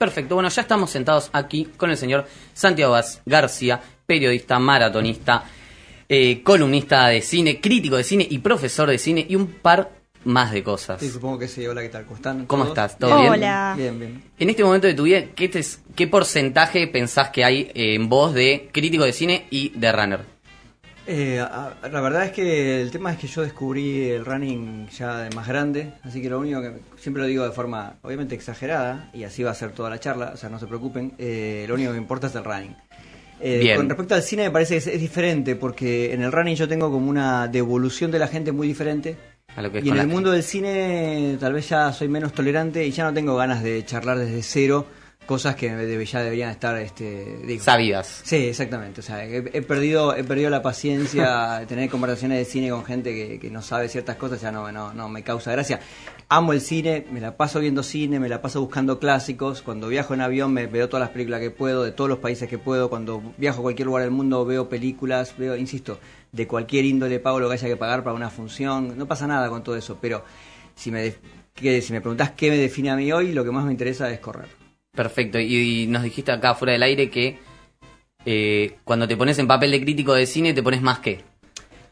Perfecto, bueno, ya estamos sentados aquí con el señor Santiago Vaz García, periodista, maratonista, eh, columnista de cine, crítico de cine y profesor de cine y un par más de cosas. Sí, supongo que sí. Hola, ¿qué tal? ¿Cómo están? ¿Cómo todos? estás? ¿Todo bien? Hola. Bien, bien. En este momento de tu vida, ¿qué, te- qué porcentaje pensás que hay en vos de crítico de cine y de runner? Eh, la verdad es que el tema es que yo descubrí el running ya de más grande, así que lo único que siempre lo digo de forma obviamente exagerada, y así va a ser toda la charla, o sea, no se preocupen, eh, lo único que importa es el running. Eh. Con respecto al cine me parece que es, es diferente, porque en el running yo tengo como una devolución de la gente muy diferente. A lo que Y en el mundo del cine tal vez ya soy menos tolerante y ya no tengo ganas de charlar desde cero cosas que ya deberían estar este, digo, Sabidas. Sí, exactamente. O sea, he, he perdido, he perdido la paciencia de tener conversaciones de cine con gente que, que no sabe ciertas cosas, ya no, no, no me causa gracia. Amo el cine, me la paso viendo cine, me la paso buscando clásicos. Cuando viajo en avión me veo todas las películas que puedo, de todos los países que puedo. Cuando viajo a cualquier lugar del mundo veo películas, veo, insisto, de cualquier índole pago lo que haya que pagar para una función. No pasa nada con todo eso, pero si me, que, si me preguntás qué me define a mí hoy, lo que más me interesa es correr. Perfecto, y, y nos dijiste acá fuera del aire que eh, cuando te pones en papel de crítico de cine te pones más que.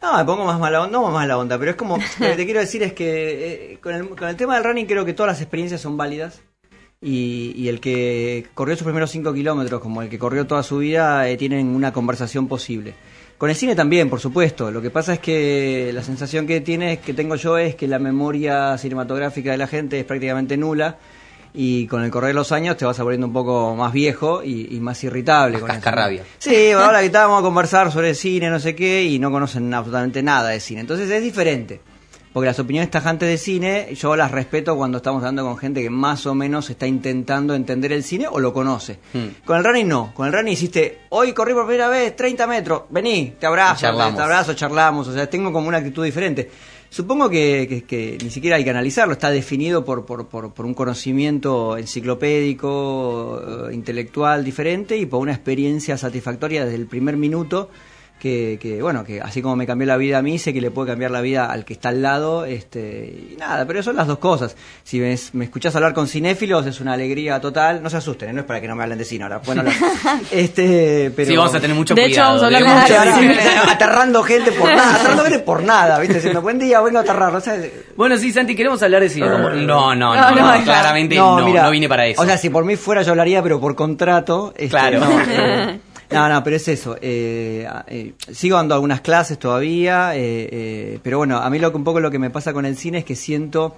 No, me pongo más mala onda, no más mala onda, pero es como, lo que te quiero decir es que eh, con, el, con el tema del running creo que todas las experiencias son válidas y, y el que corrió sus primeros 5 kilómetros como el que corrió toda su vida eh, tienen una conversación posible. Con el cine también, por supuesto. Lo que pasa es que la sensación que tiene, que tengo yo es que la memoria cinematográfica de la gente es prácticamente nula y con el correr de los años te vas volviendo un poco más viejo y, y más irritable. Más con cascarrabia. Sí, ahora que estábamos a conversar sobre cine, no sé qué, y no conocen absolutamente nada de cine. Entonces es diferente. Porque las opiniones tajantes de cine, yo las respeto cuando estamos hablando con gente que más o menos está intentando entender el cine o lo conoce. Hmm. Con el running no. Con el running hiciste, hoy corrí por primera vez 30 metros, vení, te abrazo, Charlamos. te abrazo, charlamos. O sea, tengo como una actitud diferente. Supongo que, que- ni siquiera hay que analizarlo, está definido por, por, por, por un conocimiento enciclopédico, eh, intelectual diferente y por una experiencia satisfactoria desde el primer minuto que, que, bueno, que así como me cambió la vida a mí, sé que le puede cambiar la vida al que está al lado, este, y nada, pero son las dos cosas. Si me, me escuchás hablar con cinéfilos es una alegría total, no se asusten, ¿eh? no es para que no me hablen de cine ahora, bueno, este, pero... Sí, vamos a tener mucho De hecho, cuidado. vamos a hablar de- sí. aterrando gente por nada, aterrando gente por nada, ¿viste? Diciendo, buen día, vengo a aterrar, o sea, Bueno, sí, Santi, queremos hablar de cine. como- No, no, no, No, no, no, claramente no, no, mira, vine para eso. O sea, si por mí fuera yo hablaría, pero por contrato. este, Claro. No, eh, no, no, pero es eso. eh, eh, sigo dando algunas clases todavía, eh, eh, pero bueno, a mí lo que un poco lo que me pasa con el cine es que siento,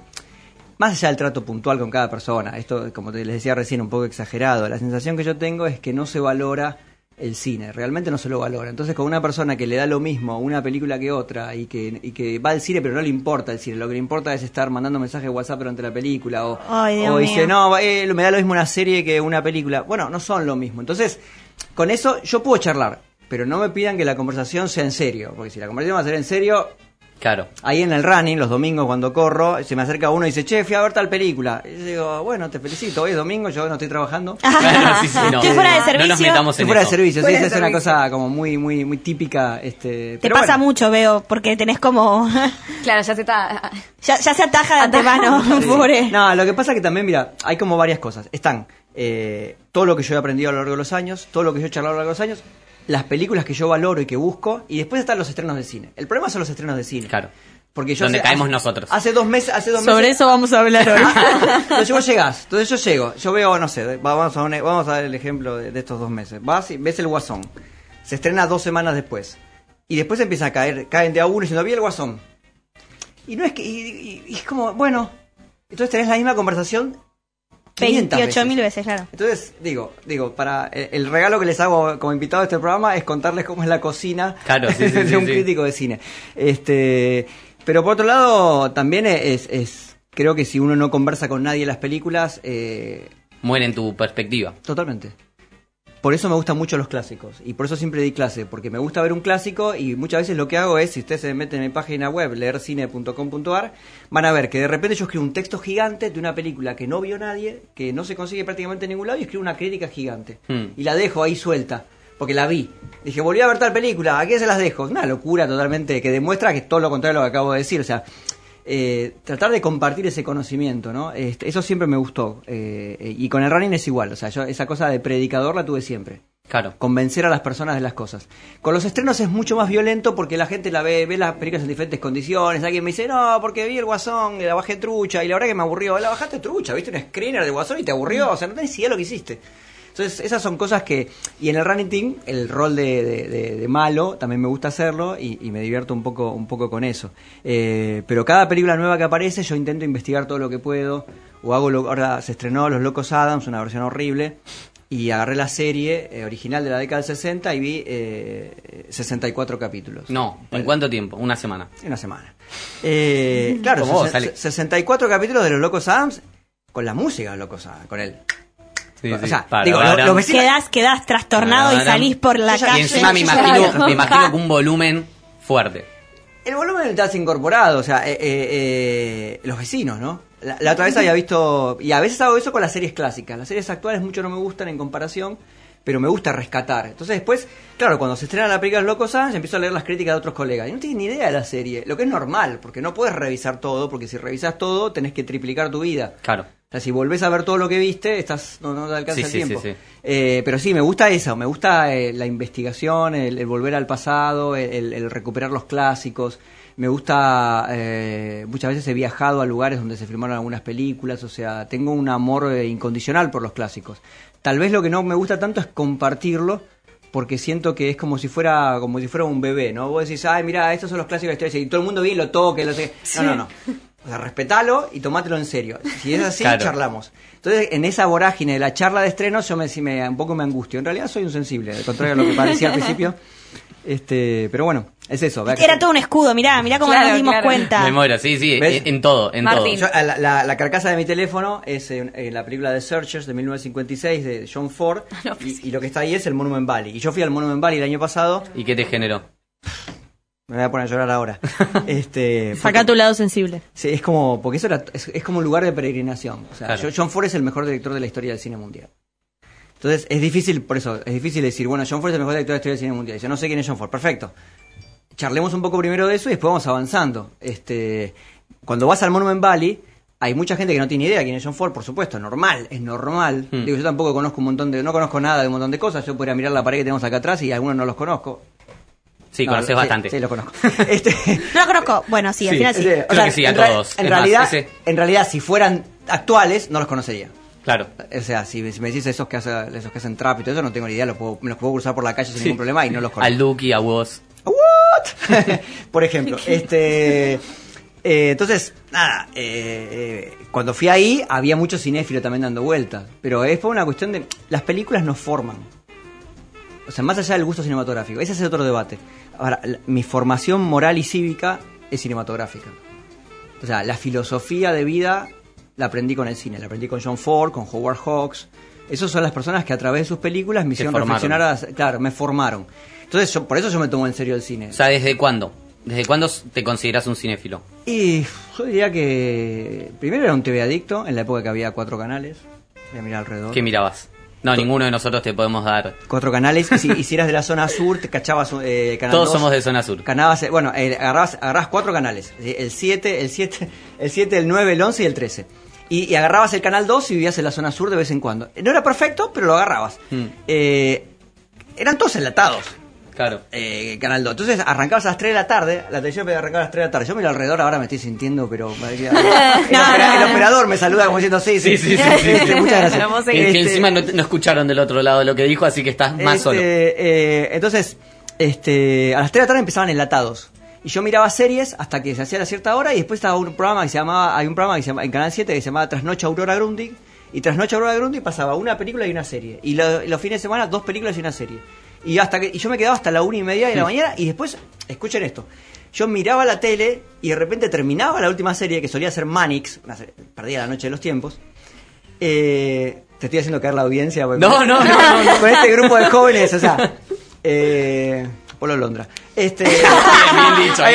más allá del trato puntual con cada persona, esto como te les decía recién, un poco exagerado, la sensación que yo tengo es que no se valora el cine, realmente no se lo valora. Entonces, con una persona que le da lo mismo una película que otra y que, y que va al cine pero no le importa el cine, lo que le importa es estar mandando mensajes de WhatsApp durante la película o, Ay, o dice, no, eh, me da lo mismo una serie que una película. Bueno, no son lo mismo. Entonces, con eso yo puedo charlar, pero no me pidan que la conversación sea en serio, porque si la conversación va a ser en serio, Claro. ahí en el running, los domingos cuando corro, se me acerca uno y dice, che, fui a ver tal película. Y yo digo, bueno, te felicito, hoy es domingo, yo no estoy trabajando. Claro, sí, sí, no. Que fuera de No nos servicio. metamos Estoy en fuera de servicio, sí, esa es una servicio. cosa como muy, muy, muy típica. Este, Te pero pasa bueno. mucho, veo, porque tenés como... Claro, ya se está. ya, ya se ataja de antemano, Sí. pobre. No, lo que pasa que también, mira, hay como varias cosas. Están eh, todo lo que yo he aprendido a lo largo de los años, todo lo que yo he charlado a lo largo de los años, las películas que yo valoro y que busco, y después están los estrenos de cine. El problema son los estrenos de cine. Claro. Porque yo Donde caemos hace- nosotros. Hace dos meses, hace dos Sobre meses. eso vamos a hablar hoy. Entonces vos llegás, entonces yo llego, yo veo, no sé, vamos a, un- vamos a dar el ejemplo de, de estos dos meses. Vas y ves el Guasón, se estrena dos semanas después, y después empieza a caer, caen de a uno diciendo, vi el Guasón. Y no es que, y, y- y es como, bueno, entonces tenés la misma conversación 500 28 mil veces. veces, claro. Entonces, digo, digo, para el, el regalo que les hago como invitado a este programa es contarles cómo es la cocina Claro, sí, sí, de sí, un sí. crítico de cine. Este, pero por otro lado, también es, es creo que si uno no conversa con nadie en las películas, eh, Muere en tu perspectiva. totalmente. Por eso me gustan mucho los clásicos y por eso siempre di clase, porque me gusta ver un clásico y muchas veces lo que hago es, si ustedes se meten en mi página web, leercine.com.ar, van a ver que de repente yo escribo un texto gigante de una película que no vio nadie, que no se consigue prácticamente en ningún lado y escribo una crítica gigante. Hmm. Y la dejo ahí suelta, porque la vi. Dije, volví a ver tal película, ¿a quién se las dejo? Una locura totalmente que demuestra que es todo lo contrario de lo que acabo de decir, o sea... eh, tratar de compartir ese conocimiento, ¿no? Este, eso siempre me gustó. eh, eh, y con el running es igual, o sea, yo esa cosa de predicador la tuve siempre. Claro. Convencer a las personas de las cosas. Con los estrenos es mucho más violento porque la gente la ve, ve las películas en diferentes condiciones. Alguien me dice, no, porque vi el Guasón y la bajé trucha y la verdad que me aburrió. La bajaste trucha, viste un screener de Guasón y te aburrió. O sea, no tenés idea lo que hiciste. Entonces, esas son cosas que... Y en el running team, el rol de, de- de- de malo, también me gusta hacerlo y, y me divierto un poco, un poco con eso. Eh, pero cada película nueva que aparece, yo intento investigar todo lo que puedo. O hago, lo, ahora se estrenó Los Locos Adams, una versión horrible. Y agarré la serie eh, original de la década del 60 y vi eh, 64 capítulos. No, ¿en cuánto tiempo? Una semana. Una semana. Eh, claro, Como vos, sesen- Ale. 64 capítulos de Los Locos Adams con la música de Los Locos Adams, con él. Sí, O sí. sea, Para, digo, para. lo- vecinos- Quedás, quedás trastornado y Para. salís por la calle. Y encima me Claro. imagino, me imagino con un volumen fuerte. El volumen está incorporado, o sea, eh, eh, eh, los vecinos, ¿no? La, la otra vez había visto, y a veces hago eso con las series clásicas. Las series actuales mucho no me gustan en comparación, pero me gusta rescatar. Entonces después, claro, cuando se estrena la película Locos Adams, empiezo a leer las críticas de otros colegas. Y no tienen ni idea de la serie, lo que es normal, porque no puedes revisar todo, porque si revisas todo tenés que triplicar tu vida. Claro. O sea, si volvés a ver todo lo que viste, estás no, no te alcanza Sí, el sí, tiempo. sí, sí. Eh, pero sí, me gusta eso, me gusta eh, la investigación, el, el volver al pasado, el, el- el recuperar los clásicos. Me gusta, eh, muchas veces he viajado a lugares donde se filmaron algunas películas, o sea, tengo un amor eh, incondicional por los clásicos. Tal vez lo que no me gusta tanto es compartirlo, porque siento que es como si fuera como si fuera un bebé, ¿no? Vos decís, ay, mira, estos son los clásicos de la historia, y todo el mundo viene y lo toque, lo sé. No, no, no. O sea, respetalo y tomátelo en serio. Si es así, Claro. charlamos. Entonces, en esa vorágine de la charla de estrenos, yo me, sí me- un poco me angustio. En realidad soy un sensible, al contrario de lo que parecía al principio. Este, pero bueno, es eso. ¿verdad? Era todo un escudo, mirá, mirá cómo Claro, nos dimos claro. cuenta. Me muero, sí, sí, ¿Ves? en, en todo, en Martín. Yo, la, la- la carcasa de mi teléfono es en, en la película de Searchers de 1956 de John Ford No, pues y, y lo que está ahí es el Monument Valley. Y yo fui al Monument Valley el año pasado, todo. ¿Y qué te generó? Me voy a poner a llorar ahora. este, Saca tu lado sensible. Sí, es como, porque eso era- es, es como un lugar de peregrinación. O sea, Claro. yo- John Ford es el mejor director de la historia del cine mundial. Entonces, es difícil, por eso, es difícil decir, bueno, John Ford es el mejor director de la historia del cine mundial. Yo no sé quién es John Ford, perfecto. Charlemos un poco primero de eso y después vamos avanzando. Este, cuando vas al Monument Valley, hay mucha gente que no tiene idea quién es John Ford, por supuesto, normal, es normal. Hmm. Digo, yo tampoco conozco un montón de, no conozco nada de un montón de cosas, yo podría mirar la pared que tenemos acá atrás y algunos no los conozco. Sí, No, conoces sí, bastante. Sí, los conozco. Este, No lo conozco. Bueno, sí, al Sí. final sí. Sí, o Creo que sí, a en todos. En más, realidad, en realidad, si fueran actuales, no los conocería. Claro. O sea, si, si me decís esos que, hacen, esos que hacen trap y todo eso, no tengo ni idea, los puedo- me los puedo cruzar por la calle sin ningún problema y no los Al conozco. Duki, a vos. ¿What? por ejemplo, este... eh, entonces, nada, eh, eh, cuando fui ahí había mucho cinéfilo también dando vueltas, pero es por una cuestión de... Las películas nos forman. O sea, más allá del gusto cinematográfico, ese es otro debate. Ahora, la- mi formación moral y cívica es cinematográfica. O sea, la filosofía de vida la aprendí con el cine, la aprendí con John Ford, con Howard Hawks. Esas son las personas que a través de sus películas me hicieron reflexionar, a- claro, me formaron. Entonces, yo- por eso yo me tomo en serio el cine. O sea, ¿desde cuándo? ¿Desde cuándo te consideras un cinéfilo? Y yo diría que primero era un TV adicto, en la época que había cuatro canales. Voy a mirar alrededor. ¿Qué mirabas? No, ninguno de nosotros te podemos dar. Cuatro canales, y si, y si eras de la zona sur, te cachabas eh, canal Todos 2. somos de zona sur. Ganabas, eh, bueno, eh, agarrabas, agarrabas cuatro canales. eh, El 7, el 7, el 7, el 9, el 11 y el 13. Y, y agarrabas el canal 2 y vivías en la zona sur de vez en cuando. No era perfecto, pero lo agarrabas. Hmm. Eh, eran todos enlatados. Claro. Eh, Canal 2. Entonces arrancabas a las 3 de la tarde, la televisión me arrancaba a las 3 de la tarde. Yo miro alrededor, ahora me estoy sintiendo, pero. el, opera- el operador me saluda como diciendo, sí, sí, Sí, sí, sí, sí, Muchas gracias. Que, Este, encima no, no escucharon del otro lado lo que dijo, así que estás más este, solo. eh, entonces, este, a las 3 de la tarde empezaban enlatados. Y yo miraba series hasta que se hacía a cierta hora y después estaba un programa que se llamaba, hay un programa que se llama, en Canal 7 que se llamaba Trasnoche Aurora Grundig. Y Trasnoche Aurora Grundig pasaba una película y una serie. Y lo- los fines de semana dos películas y una serie. Y hasta que y yo me quedaba hasta la una y media de la mañana y después, escuchen esto. Yo miraba la tele y de repente terminaba la última serie que solía ser Manix, perdía la noche de los tiempos. Eh, te estoy haciendo caer la audiencia. porque- No, no, no, no, no. Con este grupo de jóvenes, o sea. Eh, Polo Londra. Este, Bien dicho, ahí,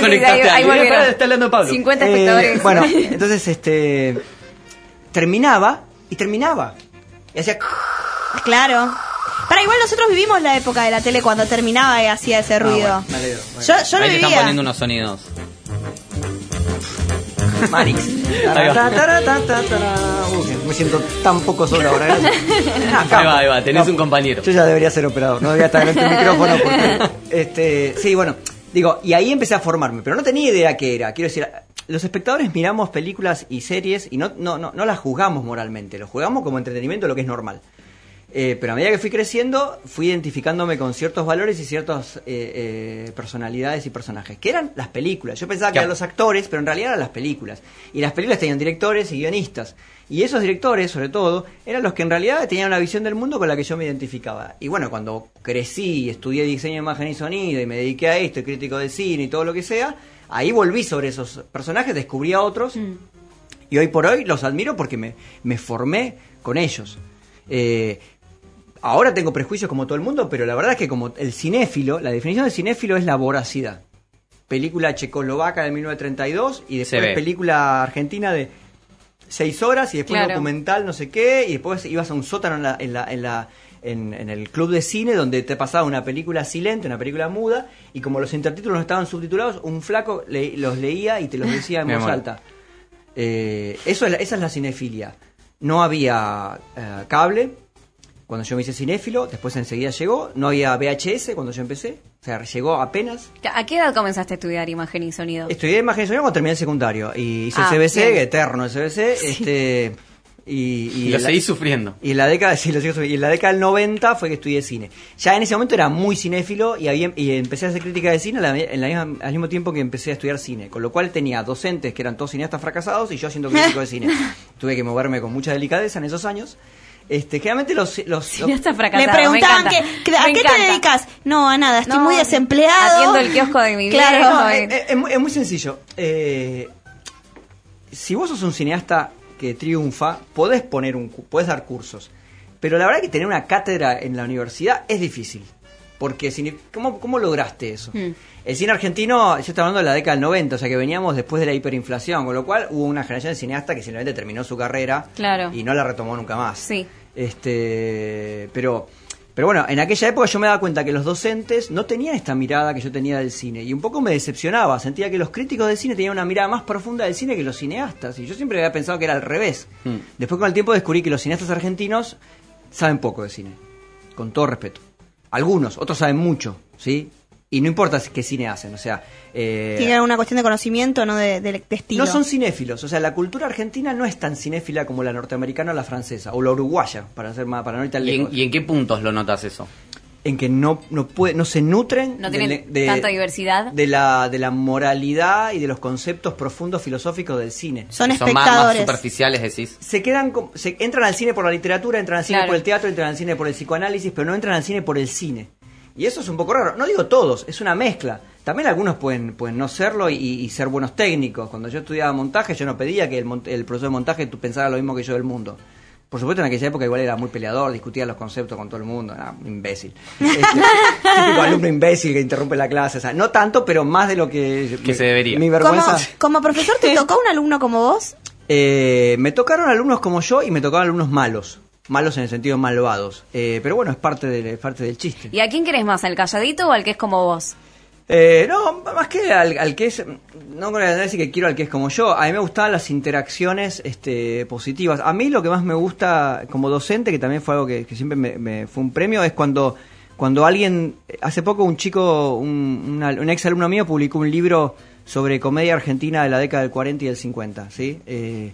conectaste ahí-. Está hablando Pablo. 50 Eh, espectadores. bueno, entonces este terminaba y terminaba. Y hacía Claro. Para igual nosotros vivimos la época de la tele cuando terminaba y hacía ese ruido. Ah, bueno, me alegro. Bueno. Yo, yo lo están poniendo unos sonidos. Uy, me siento tan poco solo ahora. gracias. Ah, Ahí va, ahí va, tenés un compañero. Yo ya debería ser operador, no debería estar delante del micrófono porque, este, sí, bueno, digo, y ahí empecé a formarme, pero no tenía idea qué era. Quiero decir, los espectadores miramos películas y series y no, no, no, no las juzgamos moralmente, lo juzgamos como entretenimiento, lo que es normal. Eh, pero a medida que fui creciendo, fui identificándome con ciertos valores y ciertas eh, eh, personalidades y personajes, que eran las películas. Yo pensaba que eran los actores, pero en realidad eran las películas. Y las películas tenían directores y guionistas. Y esos directores, sobre todo, eran los que en realidad tenían una visión del mundo con la que yo me identificaba. Y bueno, cuando crecí, estudié diseño de imagen y sonido y me dediqué a esto, y crítico de cine y todo lo que sea, ahí volví sobre esos personajes, descubrí a otros. Y hoy por hoy los admiro porque me, me formé con ellos. Eh, ahora tengo prejuicios como todo el mundo, pero la verdad es que como el cinéfilo, la definición de cinéfilo es la voracidad. Película checoslovaca de 1932 y después película argentina de seis horas y después Claro. documental no sé qué y después ibas a un sótano en la, en la, en la- en- en el club de cine donde te pasaba una película silente, una película muda y como los intertítulos no estaban subtitulados, un flaco le- los leía y te los decía en voz amor. alta. Eh, eso es la- esa es la cinefilia. No había eh, cable cuando yo me hice cinéfilo, después enseguida llegó. No había VHS cuando yo empecé, o sea, llegó apenas. ¿A qué edad comenzaste a estudiar imagen y sonido? Estudié imagen y sonido cuando terminé el secundario y hice Ah, el CBC, bien. eterno el CBC, este y, Y lo seguís sufriendo. y en la década sí, lo sigo subiendo. y en la década del 90 fue que estudié cine. Ya en ese momento era muy cinéfilo y, había, y empecé a hacer crítica de cine a la- en la misma- al mismo tiempo que empecé a estudiar cine, con lo cual tenía docentes que eran todos cineastas fracasados y yo haciendo crítico de cine. Tuve que moverme con mucha delicadeza en esos años. Este, generalmente los, los, los- Cineasta Me fracasado. preguntaban encanta. que, que- a Me qué te dedicas. No, a nada, estoy No, muy desempleado. atiendo el kiosco de mi Claro. viejo, No, eh. es, es muy- es muy sencillo. Eh, si vos sos un cineasta que triunfa, podés poner un, podés dar cursos. Pero la verdad que tener una cátedra en la universidad es difícil. Porque ¿cómo, ¿cómo lograste eso? Hmm. El cine argentino, yo estoy hablando de la década del 90, o sea que veníamos después de la hiperinflación, con lo cual hubo una generación de cineastas que simplemente terminó su carrera Claro. y no la retomó nunca más. Sí. Este, pero, pero bueno, en aquella época yo me daba cuenta que los docentes no tenían esta mirada que yo tenía del cine y un poco me decepcionaba. Sentía que los críticos de cine tenían una mirada más profunda del cine que los cineastas y yo siempre había pensado que era al revés. Mm. Después con el tiempo descubrí que los cineastas argentinos saben poco de cine, con todo respeto. Algunos, otros saben mucho, ¿sí? Y no importa qué cine hacen, o sea... eh, Tiene alguna cuestión de conocimiento, no de, de- de estilo. no son cinéfilos, o sea, la cultura argentina no es tan cinéfila como la norteamericana o la francesa, o la uruguaya, para ser más, para no ir tan ¿Y en, lejos. y en qué puntos lo notas eso? En que no no puede no se nutren No de- tienen de, tanta diversidad. de la de la moralidad y de los conceptos profundos filosóficos del cine Son Son más, más espectadores. superficiales, decís. se quedan se entran al cine por la literatura entran al cine Claro. por el teatro entran al cine por el psicoanálisis pero no entran al cine por el cine y eso es un poco raro no digo todos es una mezcla también algunos pueden pueden no serlo y, y ser buenos técnicos cuando yo estudiaba montaje yo no pedía que el, el profesor de montaje tú pensara lo mismo que yo del mundo por supuesto, en aquella época igual era muy peleador, discutía los conceptos con todo el mundo, era un imbécil. Este, típico alumno imbécil que interrumpe la clase, o sea, no tanto, pero más de lo que... Que se debería. Mi Como, vergüenza... como profesor, ¿te tocó un alumno como vos? Eh, me tocaron alumnos como yo y me tocaron alumnos malos. Malos en el sentido malvados. Eh, pero bueno, es parte, del es parte del chiste. ¿Y a quién querés más? ¿Al calladito o al que es como vos? Eh, no, más que al, que es, no voy a decir que quiero al que es como yo, a mí me gustaban las interacciones este, positivas. A mí lo que más me gusta como docente, que también fue algo que, siempre me, me fue un premio, es cuando, cuando alguien, hace poco un chico, un, una- un ex alumno mío publicó un libro sobre comedia argentina de la década del 40 y del 50, ¿sí? Eh,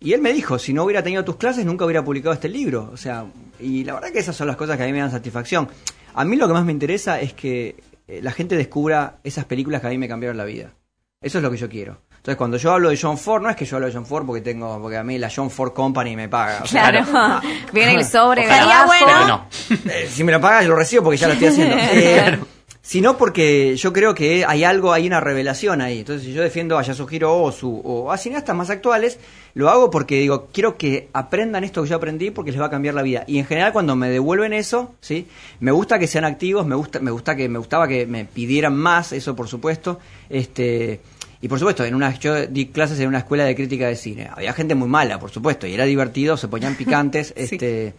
y él me dijo, si no hubiera tenido tus clases, nunca hubiera publicado este libro. O sea, y la verdad que esas son las cosas que a mí me dan satisfacción. A mí lo que más me interesa es que eh, la gente descubra esas películas que a mí me cambiaron la vida. Eso es lo que yo quiero. Entonces, cuando yo hablo de John Ford, no es que yo hablo de John Ford porque tengo, porque a mí la John Ford Company me paga. O sea, Claro. Viene el sobre, Ojalá bueno. Pero no. eh, si me lo pagas, lo recibo porque ya lo estoy haciendo. Eh, sino porque yo creo que hay algo, hay una revelación ahí. Entonces, si yo defiendo a Yasuhiro Ozu o a cineastas más actuales, lo hago porque digo, quiero que aprendan esto que yo aprendí porque les va a cambiar la vida. Y en general, cuando me devuelven eso, ¿sí? Me gusta que sean activos, me gusta, me gusta que, me gustaba que me pidieran más, eso por supuesto. Este. Y por supuesto, en una, yo di clases en una escuela de crítica de cine. Había gente muy mala, por supuesto, y era divertido, se ponían picantes. este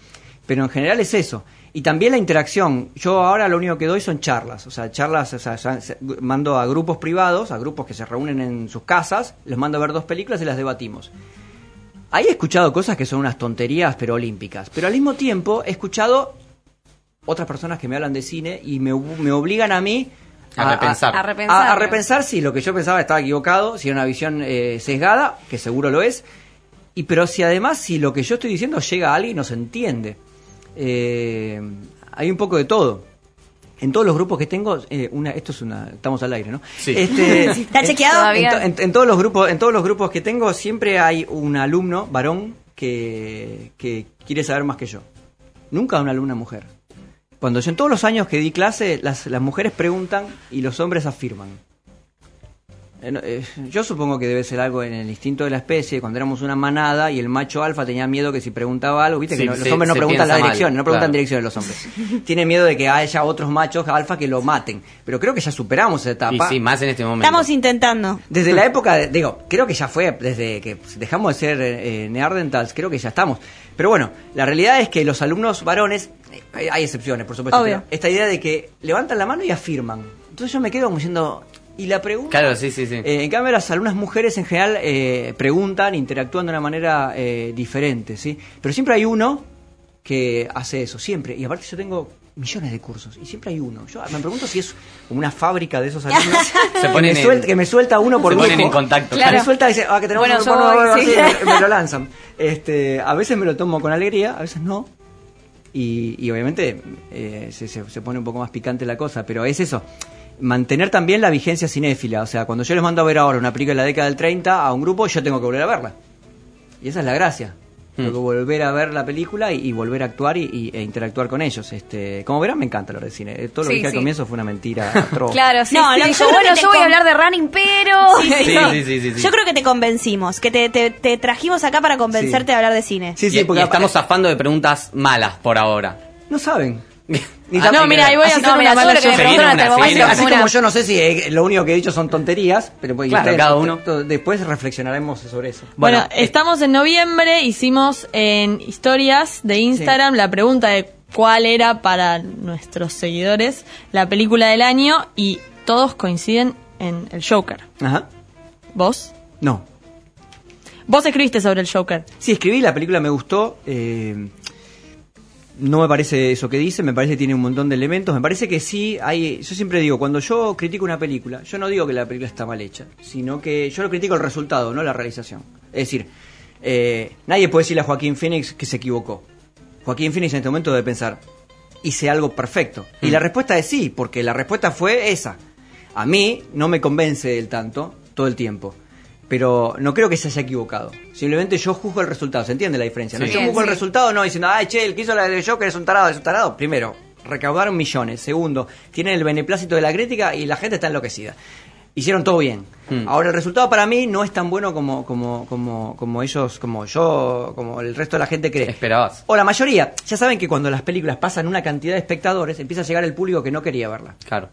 Pero en general es eso. Y también la interacción. Yo ahora lo único que doy son charlas. O sea, charlas, o sea, mando a grupos privados, a grupos que se reúnen en sus casas, les mando a ver dos películas y las debatimos. Ahí he escuchado cosas que son unas tonterías, pero olímpicas. Pero al mismo tiempo he escuchado otras personas que me hablan de cine y me, me obligan a mí A repensar. A a, repensar. a repensar si lo que yo pensaba estaba equivocado, si era una visión eh, sesgada, que seguro lo es, y pero si además si lo que yo estoy diciendo llega a alguien y no se entiende. Eh, hay un poco de todo. En todos los grupos que tengo, eh, una, esto es una, estamos al aire, ¿no? Sí. Este, ¿Está en- chequeado? En, to- en- en todos los grupos, en todos los grupos que tengo siempre hay un alumno varón que, que quiere saber más que yo. Nunca una alumna mujer. Cuando yo en todos los años que di clase, las, las mujeres preguntan y los hombres afirman. Eh, eh, yo supongo que debe ser algo en el instinto de la especie, cuando éramos una manada y el macho alfa tenía miedo que si preguntaba algo, viste Sí, que no- los hombres no preguntan la piensa mal, dirección, no preguntan claro. dirección los hombres. Tiene miedo de que haya otros machos alfa que lo maten. Pero creo que ya superamos esa Y etapa. sí, más en este momento. Estamos intentando. Desde la época, de- digo, creo que ya fue, desde que dejamos de ser eh, neandertals, creo que ya estamos. Pero bueno, la realidad es que los alumnos varones, hay, hay excepciones, por supuesto, Obvio. pero esta idea de que levantan la mano y afirman. Entonces yo me quedo como diciendo, ¿y la pregunta? Claro, sí, sí, sí. Eh, en cambio, las alumnas mujeres en general eh, preguntan, interactúan de una manera eh, diferente, ¿sí? Pero siempre hay uno que hace eso, siempre. Y aparte yo tengo millones de cursos y siempre hay uno. Yo me pregunto si es como una fábrica de esos alumnos Se que, ponen me en- suelta, que me suelta uno por se ponen grupo. en contacto. Me Claro. suelta y dice, ah, que tenemos Bueno, un nuevo, sí. así, me, me lo lanzan. Este, a veces me lo tomo con alegría, a veces no. Y, y obviamente eh, se, se- se pone un poco más picante la cosa, pero es eso. Mantener también la vigencia cinéfila. O sea, cuando yo les mando a ver ahora una película de la década del 30 a un grupo, yo tengo que volver a verla. Y esa es la gracia. Tengo que volver a ver la película y, y volver a actuar y, y- e interactuar con ellos. Este, como verán, me encanta lo del cine. Eh, Todo lo Sí, que dije sí. al comienzo fue una mentira. Claro, sí, No, sí, lo que dijo, yo bueno, yo voy a hablar de running, pero... Sí, sí, sí, sí, sí. Yo creo que te convencimos, que te, te- te trajimos acá para convencerte Sí. de hablar de cine. Sí, y, sí, porque y estamos zafando de preguntas malas por ahora. no saben. Ah, no, mira, ahí voy a hacer no, una mala una, Así como yo no sé si eh, lo único que he dicho son tonterías, pero pues, Claro, ustedes- cada uno. después reflexionaremos sobre eso. Bueno, Bueno, eh, estamos en noviembre, hicimos en historias de Instagram la pregunta de cuál era para nuestros seguidores la película del año y todos coinciden en el Joker. Ajá. ¿Vos? No. Vos escribiste sobre el Joker. Sí, escribí, la película me gustó. eh, no me parece eso que dice, me parece que tiene un montón de elementos. Me parece que sí hay. Yo siempre digo, cuando yo critico una película, yo no digo que la película está mal hecha, sino que yo lo critico el resultado, no la realización. Es decir, eh, nadie puede decirle a Joaquín Phoenix que se equivocó. Joaquín Phoenix en este momento debe pensar, hice algo perfecto. Y la respuesta es sí, porque la respuesta fue esa. A mí no me convence el tanto todo el tiempo. Pero no creo que se haya equivocado. Simplemente yo juzgo el resultado. ¿Se entiende la diferencia? ¿no? Yo juzgo el resultado no diciendo, ay, che, el que hizo la de Joker es un tarado, es un tarado. Primero, recaudaron millones. Segundo, tienen el beneplácito de la crítica y la gente está enloquecida. Hicieron todo bien. Hmm. Ahora el resultado para mí no es tan bueno como, como, como, como ellos, como yo, como el resto de la gente cree. Esperabas. O la mayoría. Ya saben que cuando las películas pasan una cantidad de espectadores, empieza a llegar el público que no quería verla. Claro.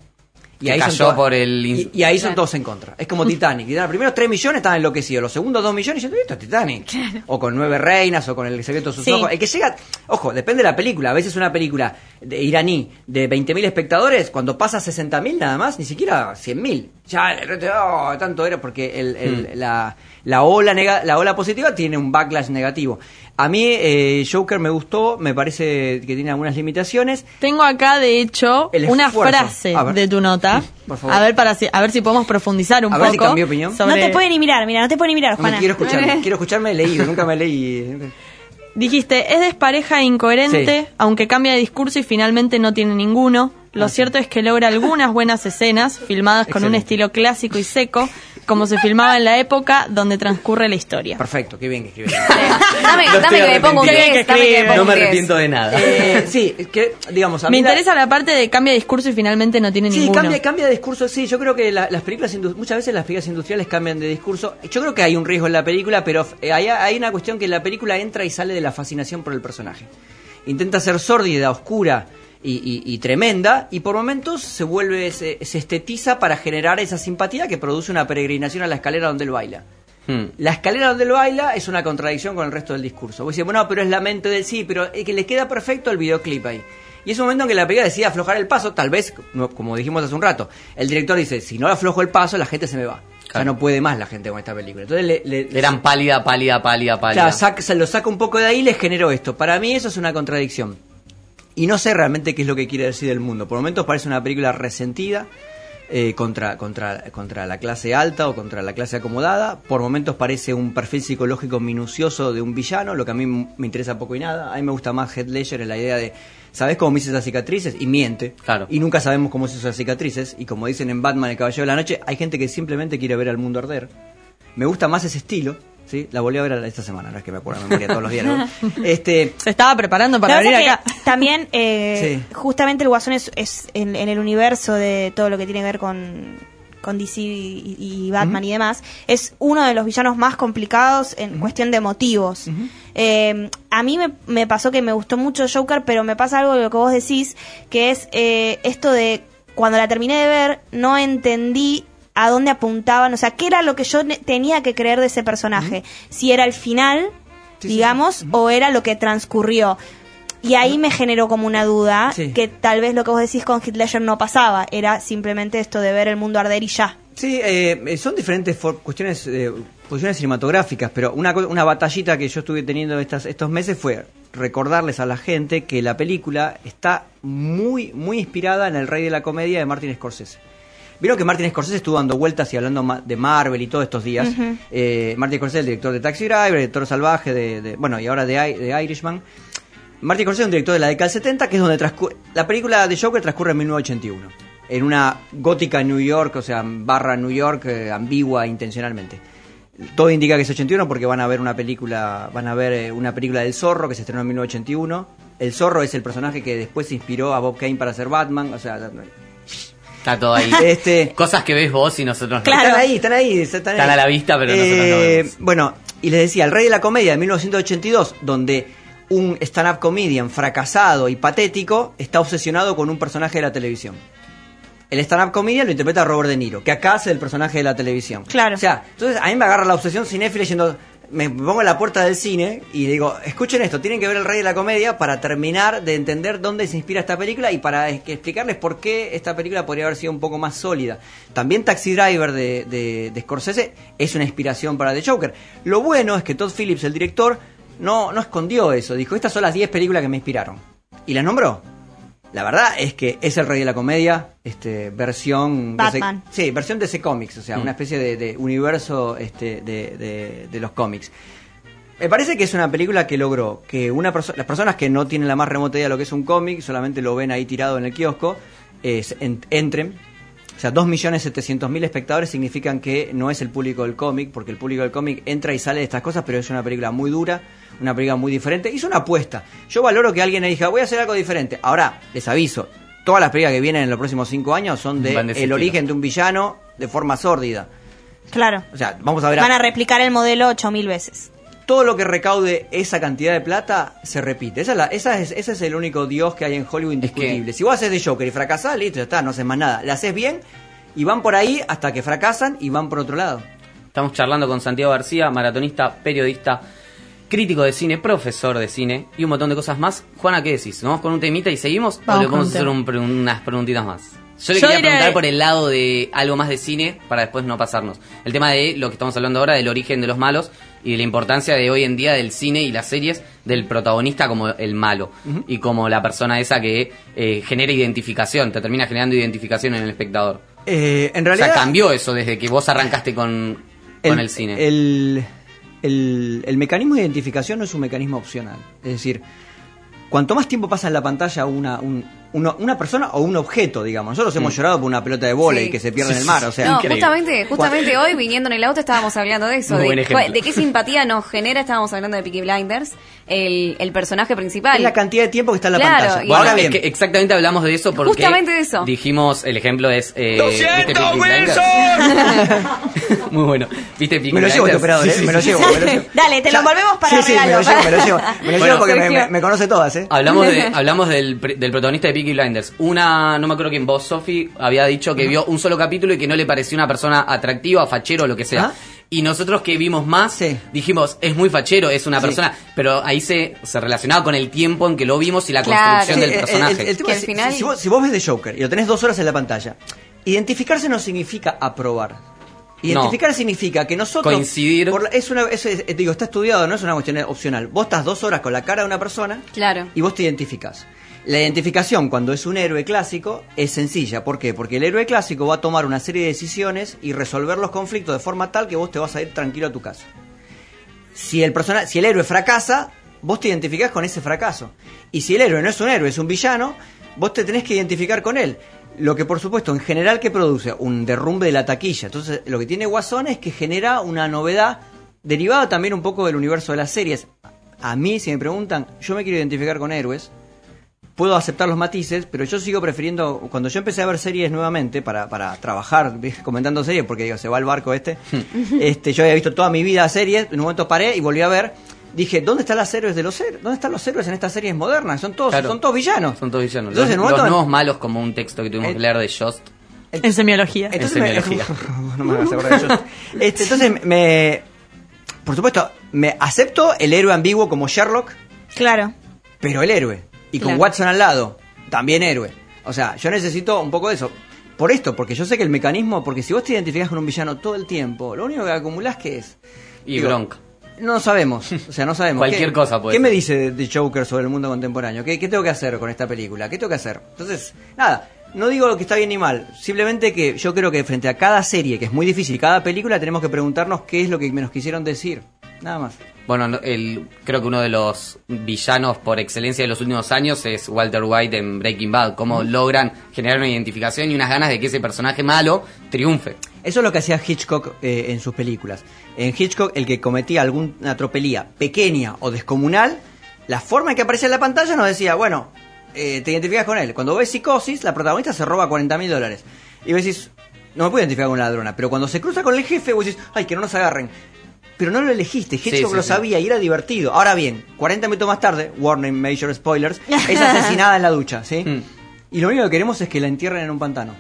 Y Que ahí son cayó todas- por el... Y, y ahí son Claro. todos en contra. Es como Titanic. Y los primeros 3 millones estaban enloquecidos. Los segundos 2 millones diciendo, esto es Titanic. O con Nueve Reinas, o con El secreto de sus Sí. ojos. El que llega, ojo, depende de la película. A veces una película de iraní de 20.000 espectadores, cuando pasa a 60.000 nada más, ni siquiera 100.000. Ya, oh, tanto era porque el- el- la, la, ola nega- la ola positiva tiene un backlash negativo. A mí, eh, Joker me gustó, me parece que tiene algunas limitaciones. Tengo acá, de hecho, una frase de tu nota. Por favor. A ver, para si, a ver si podemos profundizar un A poco. ver si cambió opinión. sobre- No te puede ni mirar, mira, no te puede ni mirar, No Juana. quiero escucharme, quiero escucharme leído, nunca me leí. Dijiste, es despareja e incoherente, Sí. aunque cambia de discurso y finalmente no tiene ninguno. Lo cierto es que logra algunas buenas escenas, filmadas con un estilo clásico y seco, como se filmaba en la época donde transcurre la historia. Perfecto, qué bien que escribí. Dame, No dame que me pongo un arrepentido. 10, dame que No me 10. arrepiento de nada. Eh, sí, que, digamos, a Me interesa la parte de cambia de discurso y finalmente no tiene Sí, ninguno. cambia, cambia de discurso, sí, yo creo que la- las películas, muchas veces las películas industriales cambian de discurso. Yo creo que hay un riesgo en la película, pero eh, hay, hay una cuestión que la película entra y sale de la fascinación por el personaje. Intenta ser sórdida, oscura y, y- y tremenda, y por momentos se vuelve, se, se estetiza para generar esa simpatía que produce una peregrinación a la escalera donde él baila. Hmm. La escalera donde lo baila es una contradicción con el resto del discurso. Vos decís, bueno, pero es la mente del sí, pero es que le queda perfecto el videoclip ahí. Y es un momento en que la película decide aflojar el paso, tal vez, como dijimos hace un rato, el director dice, si no aflojo el paso, la gente se me va. Ya Claro. no puede más la gente con esta película. Entonces le, le- le- Eran pálida, pálida, pálida, pálida. Claro, saca- se lo saca un poco de ahí y les generó esto. Para mí eso es una contradicción. Y no sé realmente qué es lo que quiere decir el mundo. Por momentos parece una película resentida eh, contra, contra, contra la clase alta o contra la clase acomodada. Por momentos parece un perfil psicológico minucioso de un villano, lo que a mí me interesa poco y nada. A mí me gusta más Heath Ledger en la idea de, ¿sabes cómo me hice esas cicatrices? Y miente. Claro. Y nunca sabemos cómo se hizo esas cicatrices. Y como dicen en Batman, el Caballero de la Noche, hay gente que simplemente quiere ver al mundo arder. Me gusta más ese estilo. ¿Sí? La volví a ver esta semana, no es que me acuerdo de memoria todos los días. ¿no? Este, Se estaba preparando para venir acá. también, eh, Sí. justamente el Guasón es, es en, en el universo de todo lo que tiene que ver con, con DC y, y Batman y demás, es uno de los villanos más complicados en cuestión de motivos. Eh, a mí me, me pasó que me gustó mucho Joker, pero me pasa algo de lo que vos decís, que es eh, esto de cuando la terminé de ver, no entendí a dónde apuntaban, o sea, qué era lo que yo tenía que creer de ese personaje. Si era el final, Sí, sí, digamos, o era lo que transcurrió. Y ahí me generó como una duda que tal vez lo que vos decís con Ledger no pasaba, era simplemente esto de ver el mundo arder y ya. Sí, eh, son diferentes cuestiones, eh, posiciones cinematográficas, pero una, una batallita que yo estuve teniendo estas, estos meses fue recordarles a la gente que la película está muy, muy inspirada en El Rey de la Comedia de Martin Scorsese. Vieron que Martin Scorsese estuvo dando vueltas y hablando de Marvel y todos estos días. Eh, Martin Scorsese, el director de Taxi Driver, el director salvaje de, de- bueno, y ahora de, de Irishman. Martin Scorsese es un director de la década del 70, que es donde transcurre... La película de Joker transcurre en 1981, en una gótica New York, o sea, barra New York, eh, ambigua intencionalmente. Todo indica que es 81 porque van a ver una película, van a ver eh, una película del Zorro que se estrenó en 1981. El Zorro es el personaje que después inspiró a Bob Kane para ser Batman, o sea, Está todo ahí. Este- Cosas que ves vos y nosotros no. Están ahí, están ahí. Están, Están ahí. a la vista, pero nosotros no vemos. Bueno, y les decía, El Rey de la Comedia de 1982, donde un stand-up comedian fracasado y patético está obsesionado con un personaje de la televisión. El stand-up comedian lo interpreta Robert De Niro, que acá hace el personaje de la televisión. Claro. O sea, entonces a mí me agarra la obsesión cinéfila yendo... Me pongo en la puerta del cine y digo, escuchen esto, tienen que ver El Rey de la Comedia para terminar de entender dónde se inspira esta película y para explicarles por qué esta película podría haber sido un poco más sólida. También Taxi Driver de, de, de Scorsese es una inspiración para The Joker. Lo bueno es que Todd Phillips, el director, no, no escondió eso. Dijo, estas son las 10 películas que me inspiraron. Y las nombró. La verdad es que es el rey de la comedia, este, versión... Batman. DC sí, versión DC Comics, o sea, una especie de, de universo este, de, de- de los cómics. Me parece que es una película que logró que una perso- las personas que no tienen la más remota idea de lo que es un cómic, solamente lo ven ahí tirado en el kiosco, en- entren. O sea, 2.700.000 espectadores significan que no es el público del cómic, porque el público del cómic entra y sale de estas cosas, pero es una película muy dura, una película muy diferente. Hizo una apuesta. Yo valoro que alguien le diga, voy a hacer algo diferente. Ahora, les aviso, todas las películas que vienen en los próximos cinco años son de el origen de un villano de forma sórdida. Claro. O sea, vamos a ver... a- Van a replicar el modelo 8000 veces. Todo lo que recaude esa cantidad de plata se repite. Esa es la- esa es, ese es el único dios que hay en Hollywood indiscutible. Si vos haces de Joker y fracasás, listo, ya está, no haces más nada. La haces bien y van por ahí hasta que fracasan y van por otro lado. Estamos charlando con Santiago García, maratonista, periodista, crítico de cine, profesor de cine y un montón de cosas más. Juana, ¿qué decís? ¿Nos vamos con un temita y seguimos? Vamos ¿O le podemos un hacer un unas preguntitas más? Yo le Yo quería diré- preguntar por el lado de algo más de cine para después no pasarnos. El tema de lo que estamos hablando ahora, del origen de los malos y de la importancia de hoy en día del cine y las series del protagonista como el malo y como la persona esa que eh, genera identificación, te termina generando identificación en el espectador. Eh, en O realidad. sea, cambió eso desde que vos arrancaste con, con el, cine. El, el- el mecanismo de identificación no es un mecanismo opcional. Es decir, cuanto más tiempo pasa en la pantalla una, un- uno- una persona o un objeto, digamos. Nosotros hemos llorado por una pelota de vóley Sí. que se pierde Sí, en el mar. O sea, No, Increíble. justamente, justamente hoy viniendo en el auto estábamos hablando de eso, de, qué simpatía nos genera, estábamos hablando de Peaky Blinders, el, el personaje principal. es la cantidad de tiempo que está en la Claro, pantalla. Bueno, Ahora es que exactamente hablamos de eso porque Justamente de eso. dijimos, el ejemplo es eh, ¿viste Peaky Blinders? Muy bueno. ¿Viste Peaky me lo llevo este Blinders? operador, Sí, ¿eh? sí, me lo llevo. me lo llevo. Dale, te lo envolvemos para sí, sí, me lo regalo. llevo, me lo llevo. Me lo Bueno, llevo porque me, Sergio. me- me conoce todas, ¿eh? Hablamos, de, hablamos del protagonista de Peaky Blinders. Una, no me acuerdo quién, vos, Sofi, había dicho que vio un solo capítulo y que no le pareció una persona atractiva, fachero o lo que sea. ¿Ah? Y nosotros que vimos más, Sí. dijimos, es muy fachero, es una Sí. persona, pero ahí se, se relacionaba con el tiempo en que lo vimos y la Claro. construcción Sí, del el- el- personaje. el- el tema Que es, al si- final- si, vos, si vos ves de Joker y lo tenés dos horas en la pantalla, identificarse no significa aprobar. Identificar significa que nosotros... Coincidir. por la- es una, es- es- digo, está estudiado, no es una cuestión opcional. Vos estás dos horas con la cara de una persona Claro. y vos te identificás. La identificación cuando es un héroe clásico es sencilla. ¿Por qué? Porque el héroe clásico va a tomar una serie de decisiones y resolver los conflictos de forma tal que vos te vas a ir tranquilo a tu casa. Si el, persona, si el héroe fracasa, vos te identificás con ese fracaso. Y si el héroe no es un héroe, es un villano, vos te tenés que identificar con él. Lo que por supuesto, en general, que produce? Un derrumbe de la taquilla. Entonces, lo que tiene Guasón es que genera una novedad derivada también un poco del universo de las series. A mí, si me preguntan, yo me quiero identificar con héroes. Puedo aceptar los matices, pero yo sigo prefiriendo. Cuando yo empecé a ver series nuevamente para, para trabajar comentando series, porque digo, se va el barco este. este Yo había visto toda mi vida series, en un momento paré y volví a ver. Dije, ¿dónde están los héroes de los héroes? ¿Dónde están los héroes en estas series modernas? Son todos, Claro. son todos villanos. Son todos villanos. Entonces, los, en un momento- los nuevos malos, como un texto que tuvimos Eh, que leer de Jost. En semiología. Entonces En me, semiología. no me vas a acordar de ellos. Este, entonces me, por supuesto, me acepto el héroe ambiguo como Sherlock, Claro. pero el héroe. Y con. Watson al lado, también héroe. O sea, yo necesito un poco de eso. Por esto, porque yo sé que el mecanismo, porque si vos te identificás con un villano todo el tiempo, lo único que acumulás que es. Y Digo, bronca. No sabemos, o sea, no sabemos. Cualquier ¿Qué- cosa puede ¿Qué ser. me dice de- de Joker sobre el mundo contemporáneo? ¿Qué, qué tengo que hacer con esta película? ¿Qué tengo que hacer? Entonces, nada, no digo lo que está bien ni mal, simplemente que yo creo que frente a cada serie, que es muy difícil, cada película, tenemos que preguntarnos qué es lo que nos quisieron decir. Nada más. Bueno, no- el, creo que uno de los villanos por excelencia de los últimos años es Walter White en Breaking Bad. Cómo logran generar una identificación y unas ganas de que ese personaje malo triunfe. Eso es lo que hacía Hitchcock eh, en sus películas. En Hitchcock, el que cometía alguna tropelía pequeña o descomunal, la forma en que aparecía en la pantalla nos decía, bueno, eh, te identificas con él. Cuando ves psicosis, la protagonista se roba 40 mil dólares. Y vos decís, no me puedo identificar con una ladrona. Pero cuando se cruza con el jefe, vos decís, ay, que no nos agarren. Pero no lo elegiste, Hitchcock sí, lo sí. sabía y era divertido. Ahora bien, 40 minutos más tarde, warning, major spoilers, es asesinada en la ducha, ¿sí? Mm. Y lo único que queremos es que la entierren en un pantano.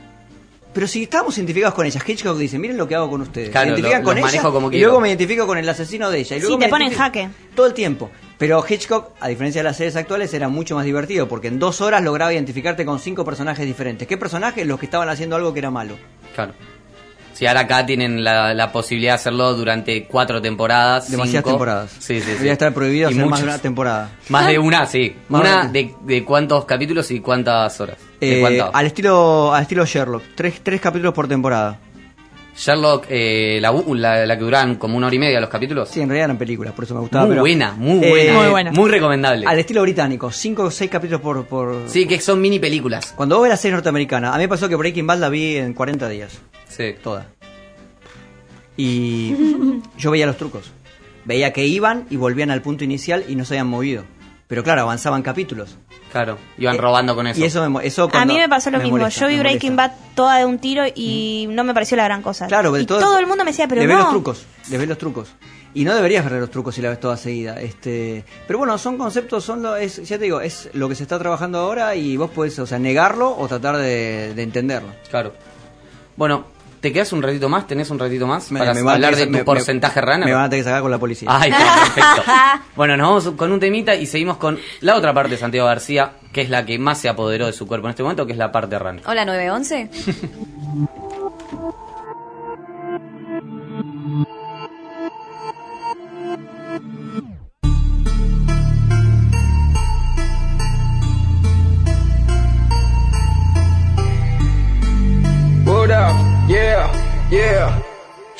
Pero si estamos identificados con ella, Hitchcock dice, miren lo que hago con ustedes. Claro, identifican lo- con los ella manejo como y quiero. luego me identifico con el asesino de ella. Y Sí, te me pone en identifico- jaque. Todo el tiempo. Pero Hitchcock, a diferencia de las series actuales, era mucho más divertido porque en dos horas lograba identificarte con cinco personajes diferentes. ¿Qué personajes? Los que estaban haciendo algo que era malo. Claro. Si ahora acá tienen la, la posibilidad de hacerlo durante cuatro temporadas. Demasiadas cinco. temporadas. Sí, sí, sí. Debería estar prohibido Y hacer más muchas. de una temporada. Más de una, sí. Más una de- cuántos capítulos y cuántas horas. ¿De Eh, cuánto? al estilo al estilo Sherlock. Tres, tres capítulos por temporada. Sherlock, eh, la, la, la que duran como una hora y media los capítulos. Sí, en realidad eran películas, por eso me gustaba. muy pero- buena, muy Eh, buena. Muy buena. Muy recomendable. Al estilo británico. Cinco o seis capítulos por... por... Sí, que son mini películas. Cuando vos ves la serie norteamericana, a mí me pasó que Breaking Bad la vi en 40 días. Sí. Toda. Y yo veía los trucos. Veía que iban y volvían al punto inicial y no se habían movido. Pero claro, avanzaban capítulos. Claro. Iban Eh, robando con eso. Y eso, me, eso A mí me pasó lo mismo. molesta, Yo vi Breaking. Bad toda de un tiro y no me pareció la gran cosa. Claro, y todo, todo, el mundo me decía, pero le no. ves los trucos, le ves los trucos. Y no deberías ver los trucos si la ves toda seguida. Este, pero bueno, son conceptos, son lo, es, ya te digo, es lo que se está trabajando ahora y vos podés, o sea, negarlo o tratar de, de entenderlo. Claro. Bueno, ¿te quedas un ratito más? ¿Tenés un ratito más? Me- para me hablar de tu me- porcentaje me- runner. Me van a tener que sacar con la policía. Ay, perfecto. bueno, nos vamos con un temita y seguimos con la otra parte de Santiago García, que es la que más se apoderó de su cuerpo en este momento, que es la parte runner. Hola 911. Yeah,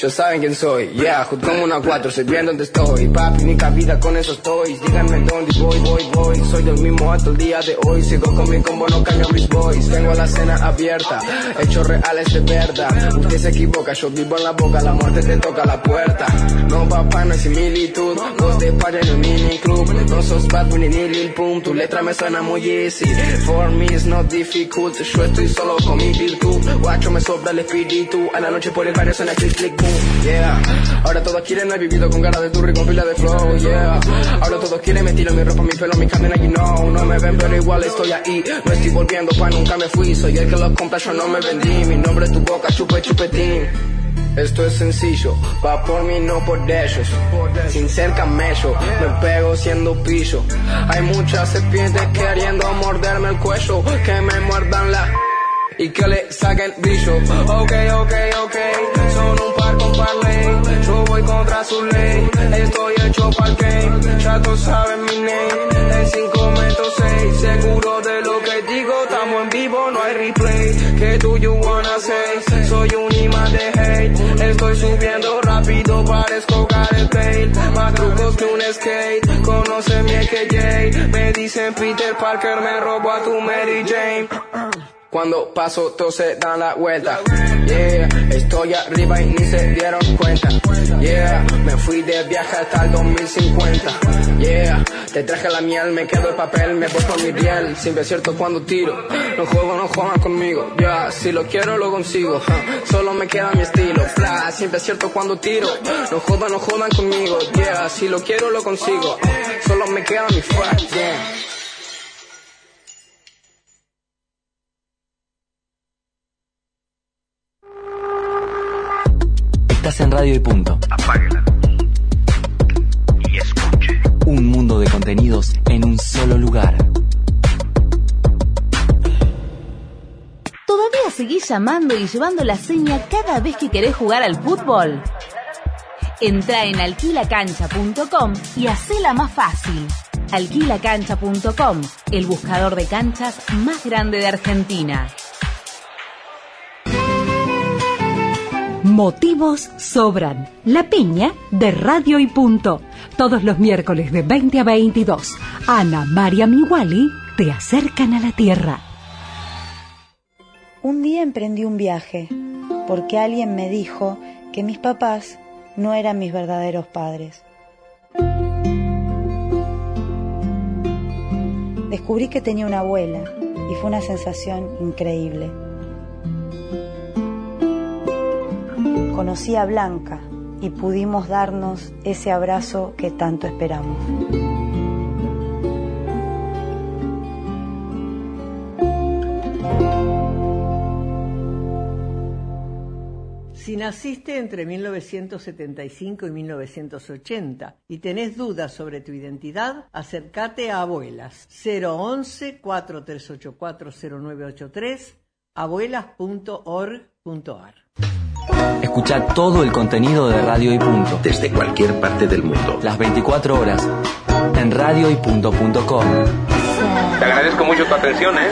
Ya saben quién soy, yeah, como una cuatro, sé bien dónde estoy. Papi, mi vida con esos toys, díganme dónde voy, voy, voy. Soy del mismo hasta el día de hoy, sigo con mi combo, no cambio mis boys. Tengo la cena abierta, hechos reales de verdad. Usted se equivoca, yo vivo en la boca, la muerte te toca la puerta. No papá, no hay similitud, dos de paya en un mini club. No sos Bad Bunny ni Lil Pump, tu letra me suena muy easy. For me it's not difficult, yo estoy solo con mi virtud. Guacho, me sobra el espíritu, a la noche por el barrio suena click, click, boom Yeah, ahora todos quieren, he vivido con ganas de turri con pila de flow, yeah. Ahora todos quieren, me tiro mi ropa, mi pelo, mi cadena, you know. No me ven, pero igual estoy ahí. No estoy volviendo, pa' nunca me fui. Soy el que los compra, yo no me vendí. Mi nombre es tu boca, chupe, chupetín. Esto es sencillo, va por mí, no por ellos. Sin ser camello, me pego siendo pillo. Hay muchas serpientes queriendo morderme el cuello, que me muerdan la y que le saquen brillo. Ok, ok, ok, son un par Yo voy contra su ley, estoy hecho para game. Ya todos saben mi name, en 5 metros 6. Seguro de lo que digo, estamos en vivo, no hay replay. ¿Qué do you wanna say? Soy un imán de hate. Estoy subiendo rápido, parezco Gareth Bale. Más trucos que un skate, conoce mi KJ. Me dicen Peter Parker, me robo a tu Mary Jane. Cuando paso todos se dan la vuelta. Yeah, estoy arriba y ni se dieron cuenta. Yeah, me fui de viaje hasta el 2050 Yeah, te traje la miel, me quedo el papel, me voy por mi piel. Siempre es cierto cuando tiro. No juego, no juegan conmigo. Yeah, si lo quiero lo consigo. Solo me queda mi estilo. Fla, siempre es cierto cuando tiro. No jodan, no jodan conmigo. Yeah, si lo quiero lo consigo. Solo me queda mi fuck Yeah En Radio y Punto. Apáguela. Y escuche. Un mundo de contenidos en un solo lugar. ¿Todavía seguís llamando y llevando la seña cada vez que querés jugar al fútbol? Entra en alquilacancha.com y hacela más fácil. Alquilacancha.com, el buscador de canchas más grande de Argentina. Motivos sobran. La piña de Radio y Punto. Todos los miércoles de 20 a 22. Ana María Miwali te acercan a la tierra. Un día emprendí un viaje porque alguien me dijo que mis papás no eran mis verdaderos padres. Descubrí que tenía una abuela y fue una sensación increíble. Conocí a Blanca y pudimos darnos ese abrazo que tanto esperamos. Si naciste entre 1975 y 1980 y tenés dudas sobre tu identidad, acércate a Abuelas 011 43840983 abuelas.org.ar. Escucha todo el contenido de Radio y Punto. Desde cualquier parte del mundo. Las 24 horas. En radioypunto.com. Te agradezco mucho tu atención, ¿eh?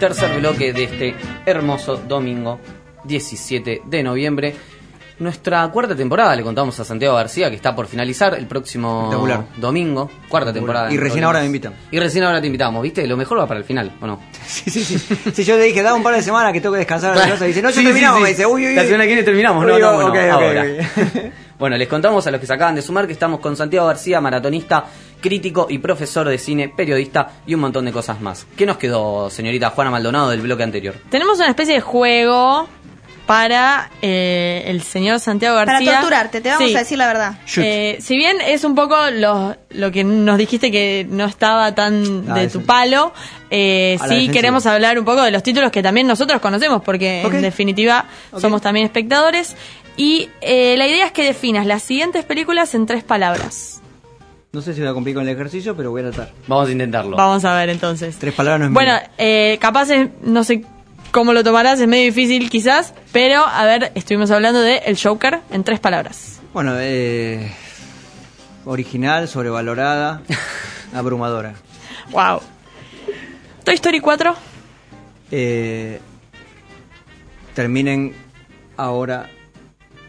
Tercer bloque de este hermoso domingo 17 de noviembre. Nuestra cuarta temporada, le contamos a Santiago García, que está por finalizar el próximo domingo. Cuarta temporada. Y recién ahora me invitan. Y recién ahora te invitamos, ¿viste? Lo mejor va para el final, ¿o no? Sí, sí, sí. Si yo te dije, da un par de semanas que tengo que descansar la cosa, dice, no, Sí, sí, terminamos, sí. me dice, uy, uy, La uy. semana que viene terminamos, no, Uy, no, ok, bueno, ahora. bueno, les contamos a los que se acaban de sumar que estamos con Santiago García, maratonista, crítico y profesor de cine, periodista y un montón de cosas más. ¿Qué nos quedó, señorita Juana Maldonado, del bloque anterior? Tenemos una especie de juego para eh, el señor Santiago Para García. torturarte, te vamos Sí. a decir la verdad. Eh, si bien es un poco lo, lo que nos dijiste que no estaba tan Ah, de tu palo, eh, sí queremos hablar un poco de los títulos que también nosotros conocemos, porque en definitiva somos también espectadores. Y eh, la idea es que definas las siguientes películas en tres palabras. No sé si voy a cumplir con el ejercicio, pero voy a tratar. Vamos a intentarlo. Vamos a ver entonces. Tres palabras no es Bueno, eh, capaz es- no sé cómo lo tomarás, es medio difícil quizás, pero a ver, estuvimos hablando de El Joker en tres palabras. Bueno, eh, original, sobrevalorada, abrumadora. Wow. Toy Story 4. Eh, terminen ahora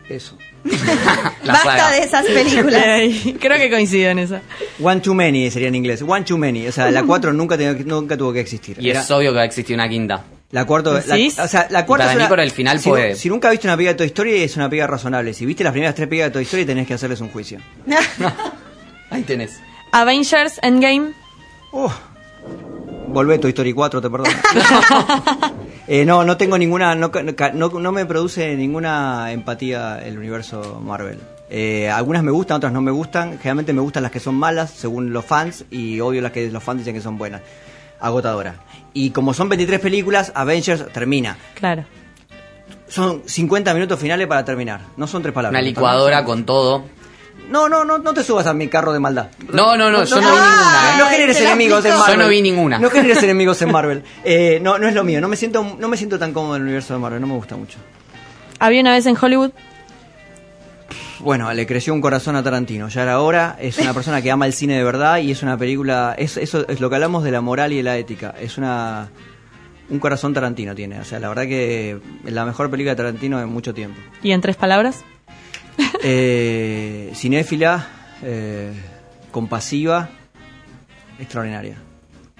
eso. Basta saga. de esas películas. Creo que coincido en eso. One too many sería en inglés. One too many. O sea, la 4 nunca, nunca tuvo que existir. Y Era- es obvio que va a existir una quinta. La cuarta, o sea, la cuarta Para es mí una- por el final si, puede- si nunca viste una película de Toy Story es una película razonable. Si viste las primeras tres películas de Toy Story tenés que hacerles un juicio. Ahí tenés. Avengers Endgame. Oh, volvé Toy Story 4, te perdono. Eh, no, no tengo ninguna, no, no, no me produce ninguna empatía el universo Marvel. Eh, algunas me gustan, otras no me gustan. Generalmente me gustan las que son malas, según los fans, y odio las que los fans dicen que son buenas. Agotadora. Y como son 23 películas, Avengers termina. Claro. Son 50 minutos finales para terminar. No son tres palabras. Una licuadora con todo. No, no, no, no te subas a mi carro de maldad. No, no, no, yo no vi ninguna. ¿eh? No generes enemigos en Marvel. Yo no vi ninguna. No generes enemigos en Marvel. Eh, no, no es lo mío. No me siento, no me siento tan cómodo en el universo de Marvel. No me gusta mucho. Había una vez en Hollywood. Bueno, le creció un corazón a Tarantino. Ya era hora. Es una persona que ama el cine de verdad y es una película. Es, eso es lo que hablamos de la moral y de la ética. Es una. Un corazón Tarantino tiene. O sea, la verdad que es la mejor película de Tarantino en mucho tiempo. ¿Y en tres palabras? Eh, cinéfila, eh, compasiva, extraordinaria.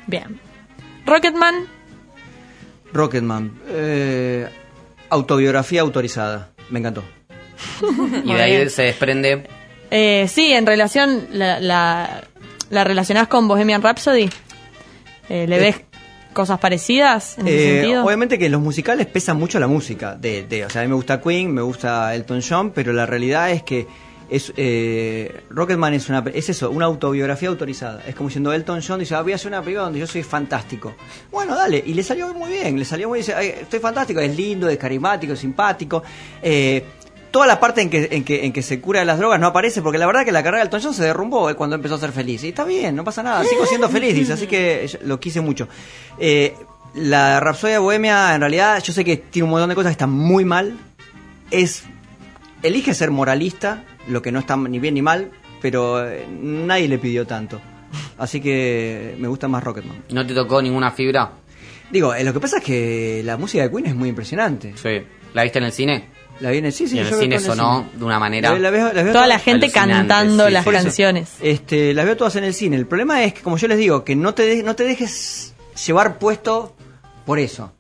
Bien. Rocketman. Rocketman, eh, autobiografía autorizada. Me encantó. Y de ahí se desprende. Eh, sí, en relación. La, la, la relacionás con Bohemian Rhapsody. Eh, ¿Le Eh, ves cosas parecidas en ese Eh, sentido? obviamente que los musicales pesa mucho la música. De, de- o sea, a mí me gusta Queen, me gusta Elton John, pero la realidad es que es eh, Rocketman es una es eso, una autobiografía autorizada. Es como diciendo Elton John dice, ah, voy a hacer una película donde yo soy fantástico. Bueno, dale, y le salió muy bien, le salió muy bien. Dice, "Ay, estoy fantástico, es lindo, es carismático, es simpático. Eh, Toda la parte en que, en, que, en que se cura de las drogas no aparece porque la verdad que la carrera de Elton John se derrumbó cuando empezó a ser feliz. Y está bien, no pasa nada, sigo siendo feliz, dice, así que lo quise mucho. Eh, la Rapsodia Bohemia, en realidad, yo sé que tiene un montón de cosas que están muy mal. Es. Elige ser moralista, lo que no está ni bien ni mal, pero eh, nadie le pidió tanto. Así que me gusta más Rocketman. ¿No te tocó ninguna fibra? Digo, eh, lo que pasa es que la música de Queen es muy impresionante. Sí. ¿La viste en el cine? La viene, sí, sí. y en el cine en sonó cine. de una manera. La- la veo- la veo Toda la gente cantando sí, las eso, canciones. Este, las veo todas en el cine. El problema es que, como yo les digo, que no te, de- no te dejes llevar puesto por eso.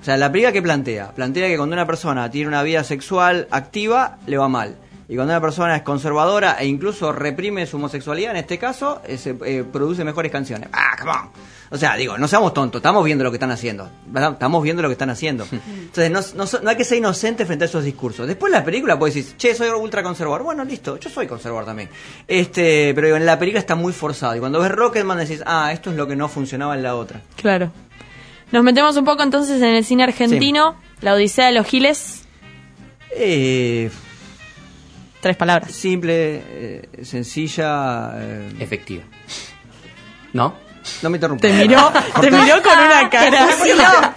O sea, la película que plantea, plantea que cuando una persona tiene una vida sexual activa, le va mal. Y cuando una persona es conservadora e incluso reprime su homosexualidad, en este caso, eh, se, eh, produce mejores canciones. ¡Ah, come on! O sea, digo, no seamos tontos, estamos viendo lo que están haciendo. ¿verdad? Estamos viendo lo que están haciendo. Entonces, no, no no hay que ser inocente frente a esos discursos. Después la película puedes decir, che, soy ultra conservador. Bueno, listo, yo soy conservador también. Este, pero digo, en la película está muy forzado. Y cuando ves Rocketman decís, ah, esto es lo que no funcionaba en la otra. Claro. Nos metemos un poco entonces en el cine argentino. La Odisea de los Giles. Eh, Tres palabras. simple, eh, sencilla. eh, Efectiva. ¿No? no me interrumpas. Te miró, te miró con una cara.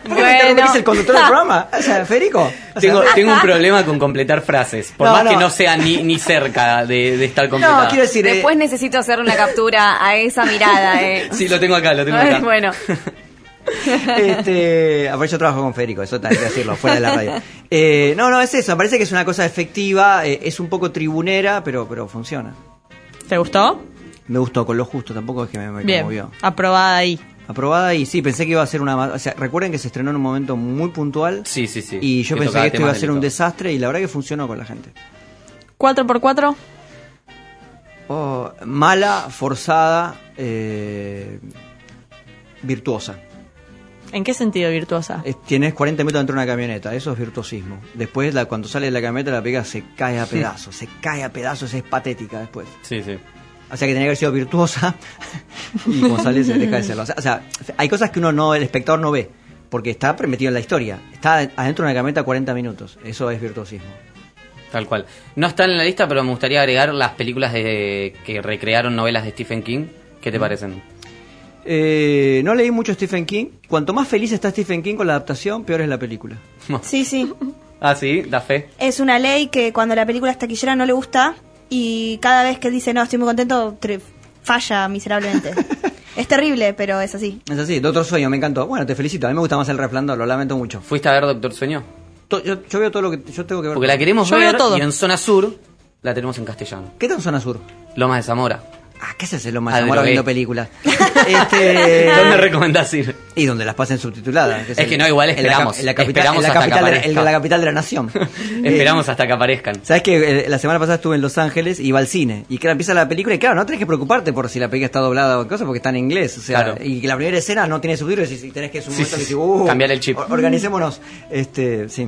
¿Por qué me interrumpís? ¿Es el conductor del programa? O sea, Federico. O sea, Tengo, tengo un problema con completar frases. Por No, más no. que no sea ni, ni cerca de, de estar completada. no, quiero decir. eh, Después necesito hacer una captura a esa mirada. Eh. Sí, lo tengo acá, lo tengo acá. bueno, este, a ver, yo trabajo con Federico, eso hay que decirlo, fuera de la radio. Eh, no, no, es eso, me parece que es una cosa efectiva, eh, es un poco tribunera, pero, pero funciona. ¿Te gustó? Me gustó con lo justo, tampoco es que me, me Bien. conmovió. Aprobada ahí. Aprobada y sí, pensé que iba a ser una... ma- O sea, recuerden que se estrenó en un momento muy puntual Sí, sí, sí. y yo Que pensé tocaba que esto iba a temas ser un delicados. desastre y la verdad que funcionó con la gente. 4x4. Oh, mala, forzada, eh, virtuosa. ¿En qué sentido virtuosa? Es- Tienes 40 minutos dentro de una camioneta, eso es virtuosismo. Después, la, cuando sale de la camioneta, la pega se cae a pedazos, se cae a pedazos, es patética después. Sí, sí. O sea que tenía que haber sido virtuosa y como sale se deja de serlo. O sea, o sea, hay cosas que uno no, el espectador no ve, porque está metido en la historia. Está adentro de una camioneta 40 minutos, eso es virtuosismo. Tal cual. No están en la lista, pero me gustaría agregar las películas de que recrearon novelas de Stephen King. ¿Qué te parecen? Eh, no leí mucho Stephen King. Cuanto más feliz está Stephen King con la adaptación, peor es la película. Sí, sí. Ah, sí, da fe. Es una ley que cuando la película es taquillera no le gusta y cada vez que él dice no, estoy muy contento, falla miserablemente. es terrible, pero es así. Es así, Doctor Sueño, me encantó. Bueno, te felicito, a mí me gusta más El Resplandor, lo lamento mucho. ¿Fuiste a ver Doctor Sueño? To- Yo, yo veo todo lo que yo tengo que ver. Porque la queremos Yo veo ver todo. y en zona sur la tenemos en castellano. ¿Qué tal Zona Sur? Lomas de Zamora. Ah, ¿qué se hace lo más Al amor viendo películas? este, ¿Dónde recomendás ir? Y donde las pasen subtituladas. Es que no, igual en la esperamos. En la, capital, Esperamos en la hasta que capital, de, en la capital de la nación. Esperamos hasta que aparezcan. Sabes que la semana pasada estuve en Los Ángeles y iba al cine. Y claro, empieza la película y claro, no tenés que preocuparte por si la película está doblada o cosa porque está en inglés. O sea, Claro. y que la primera escena no tiene subtítulos y, tenés que es un Sí, momento sí, que sí. decís, uh, Cambiar el chip. or- Organicémonos. Este, sí.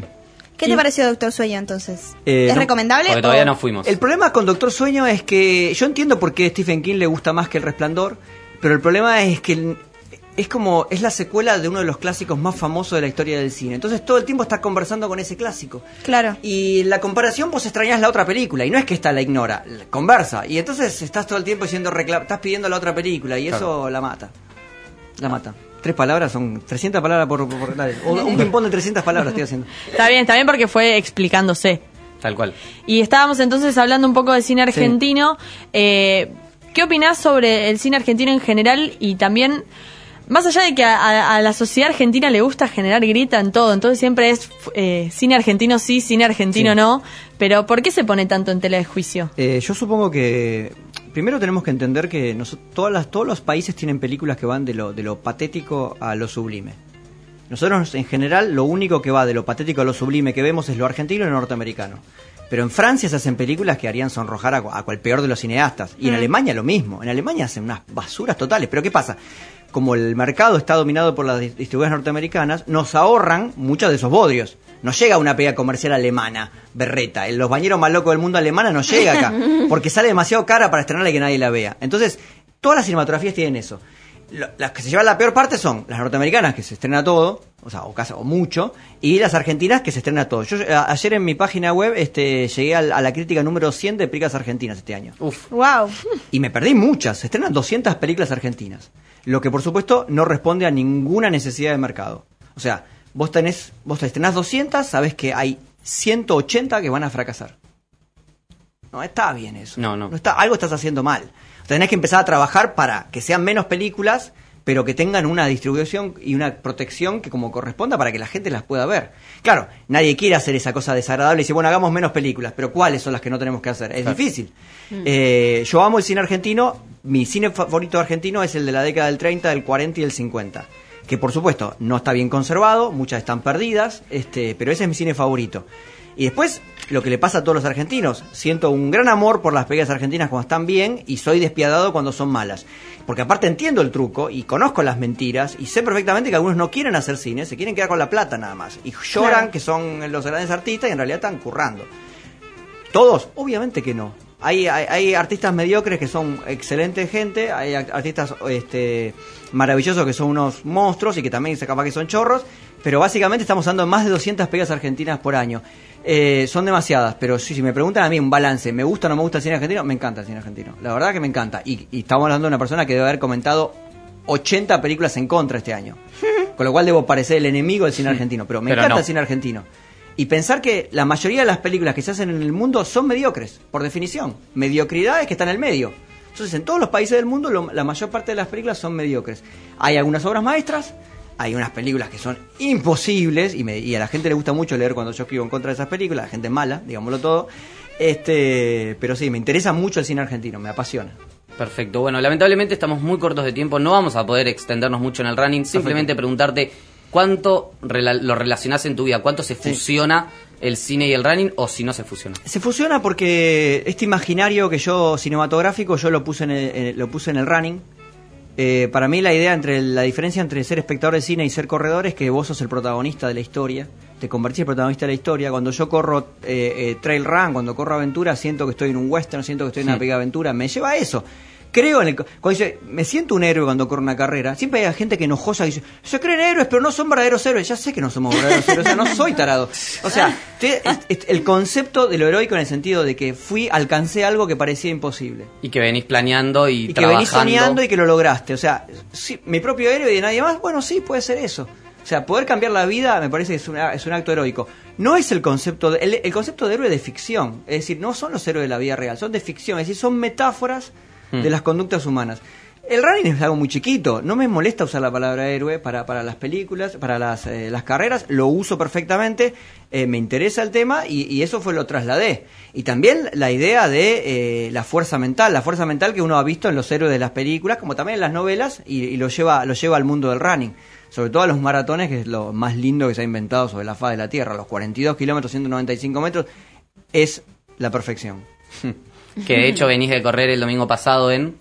¿Qué te pareció Doctor Sueño entonces? Eh, ¿Es no, recomendable? Porque todavía o- no fuimos. El problema con Doctor Sueño es que yo entiendo por qué Stephen King le gusta más que El Resplandor, pero el problema es que es como es la secuela de uno de los clásicos más famosos de la historia del cine. Entonces todo el tiempo estás conversando con ese clásico. Claro. Y en la comparación vos extrañas la otra película y no es que esta la ignora, la conversa y entonces estás todo el tiempo diciendo recla- estás pidiendo la otra película y eso la mata. La mata. Tres palabras son 300 palabras por, dale. Un ping-pong de 300 palabras estoy haciendo. Está bien, está bien porque fue explicándose. Tal cual. Y estábamos entonces hablando un poco de cine argentino. Eh, ¿Qué opinás sobre el cine argentino en general y también, más allá de que a, a- a la sociedad argentina le gusta generar grita en todo, entonces siempre es eh, cine argentino sí, cine argentino Sí. no, pero ¿por qué se pone tanto en tela de juicio? Eh, yo supongo que primero tenemos que entender que todas las, todos los países tienen películas que van de lo, de lo patético a lo sublime. Nosotros en general lo único que va de lo patético a lo sublime que vemos es lo argentino y lo norteamericano. Pero en Francia se hacen películas que harían sonrojar a, a cual peor de los cineastas. Y en Mm. Alemania lo mismo. En Alemania hacen unas basuras totales. Pero ¿qué pasa? Como el mercado está dominado por las dis- distribuidoras norteamericanas, nos ahorran muchos de esos bodrios. No llega una pega comercial alemana, berreta. Los bañeros más locos del mundo alemana no llega acá. Porque sale demasiado cara para estrenarla y que nadie la vea. Entonces, todas las cinematografías tienen eso. Lo- las que se llevan la peor parte son las norteamericanas, que se estrena todo, o sea, o, mucho, y las argentinas, que se estrena todo. Yo a- ayer en mi página web este, llegué a, la crítica número 100 de películas argentinas este año. Wow. Y me perdí muchas. Se estrenan 200 películas argentinas. Lo que, por supuesto, no responde a ninguna necesidad de mercado. O sea, vos tenés, vos te estrenás 200, sabés que hay 180 que van a fracasar. No está bien eso. No, no. No está, algo estás haciendo mal. Tenés que empezar a trabajar para que sean menos películas, pero que tengan una distribución y una protección que como corresponda para que la gente las pueda ver. Claro, nadie quiere hacer esa cosa desagradable y dice, bueno, hagamos menos películas, pero ¿cuáles son las que no tenemos que hacer? Es Claro. difícil. Eh, yo amo el cine argentino, mi cine favorito argentino es el de la década del 30, del 40 y del 50. Que por supuesto no está bien conservado, muchas están perdidas, este, pero ese es mi cine favorito. Y después, lo que le pasa a todos los argentinos, siento un gran amor por las películas argentinas cuando están bien y soy despiadado cuando son malas. Porque aparte entiendo el truco y conozco las mentiras y sé perfectamente que algunos no quieren hacer cine, se quieren quedar con la plata nada más. Y lloran Claro. que son los grandes artistas y en realidad están currando. ¿Todos? Obviamente que no. Hay, hay, hay artistas mediocres que son excelente gente, hay artistas este, maravillosos que son unos monstruos y que también se capaz que son chorros, pero básicamente estamos dando más de 200 pegas argentinas por año. Eh, son demasiadas, pero si, si me preguntan a mí un balance, ¿me gusta o no me gusta el cine argentino? Me encanta el cine argentino. La verdad que me encanta. Y, y estamos hablando de una persona que debe haber comentado 80 películas en contra este año. Con lo cual debo parecer el enemigo del cine argentino, pero me Pero encanta no. el cine argentino. Y pensar que la mayoría de las películas que se hacen en el mundo son mediocres, por definición. Mediocridad es que está en el medio. Entonces, en todos los países del mundo, lo- la mayor parte de las películas son mediocres. Hay algunas obras maestras, hay unas películas que son imposibles, y, me- y a la gente le gusta mucho leer cuando yo escribo en contra de esas películas, la gente es mala, digámoslo todo. Este, pero sí, me interesa mucho el cine argentino, me apasiona. Perfecto. Bueno, lamentablemente estamos muy cortos de tiempo, no vamos a poder extendernos mucho en el running. Simplemente preguntarte cuánto lo relacionás en tu vida, cuánto se fusiona el cine y el running o si no se fusiona. Se fusiona porque este imaginario que yo cinematográfico yo lo puse en el, en- lo puse en el running. Eh, para mí la idea entre la diferencia entre ser espectador de cine y ser corredor es que vos sos el protagonista de la historia, te convertís en protagonista de la historia. Cuando yo corro eh, eh, trail run, cuando corro aventura, siento que estoy en un western, siento que estoy en una pega aventura, me lleva a eso. Creo en el. Cuando dice, me siento un héroe cuando corro una carrera. Siempre hay gente que enojosa que dice, se creen héroes, pero no son verdaderos héroes. Ya sé que no somos verdaderos héroes, o sea, no soy tarado. O sea, te- el concepto de lo heroico en el sentido de que fui, alcancé algo que parecía imposible. Y que venís planeando y, Y que venís soñando y que lo lograste. O sea, sí, mi propio héroe y de nadie más, bueno, sí, puede ser eso. O sea, poder cambiar la vida me parece que es, una- es un acto heroico. No es el concepto, de, el, el concepto de héroe de ficción. Es decir, no son los héroes de la vida real, son de ficción. Es decir, son metáforas Hmm. de las conductas humanas. El running es algo muy chiquito. No me molesta usar la palabra héroe para, para las películas, para las, eh, las carreras. Lo uso perfectamente. eh, me interesa el tema y, y eso fue lo trasladé. Y también la idea de eh, la fuerza mental. La fuerza mental que uno ha visto en los héroes de las películas, como también en las novelas, y, y lo, lleva, lo lleva al mundo del running. Sobre todo a los maratones, que es lo más lindo que se ha inventado sobre la faz de la Tierra. Los 42 kilómetros, 195 metros, es la perfección. Que de hecho venís de correr el domingo pasado en...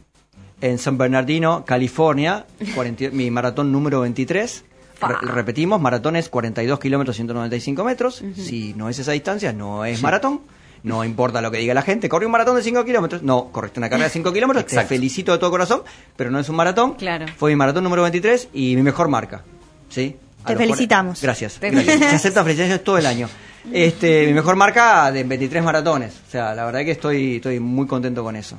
en San Bernardino, California, 40 mi maratón número 23. Re- repetimos, maratón es 42 kilómetros 195 metros. Si no es esa distancia, no es maratón. No importa lo que diga la gente. Corrí un maratón de 5 kilómetros. No, corriste una carrera de 5 kilómetros. Te felicito de todo corazón, pero no es un maratón. Claro. Fue mi maratón número 23 y mi mejor marca. ¿Sí? A Te felicitamos. Gracias. Te gracias. Se aceptan felicitaciones todo el año. Este, mi mejor marca de 23 maratones. O sea, la verdad que estoy, estoy muy contento con eso.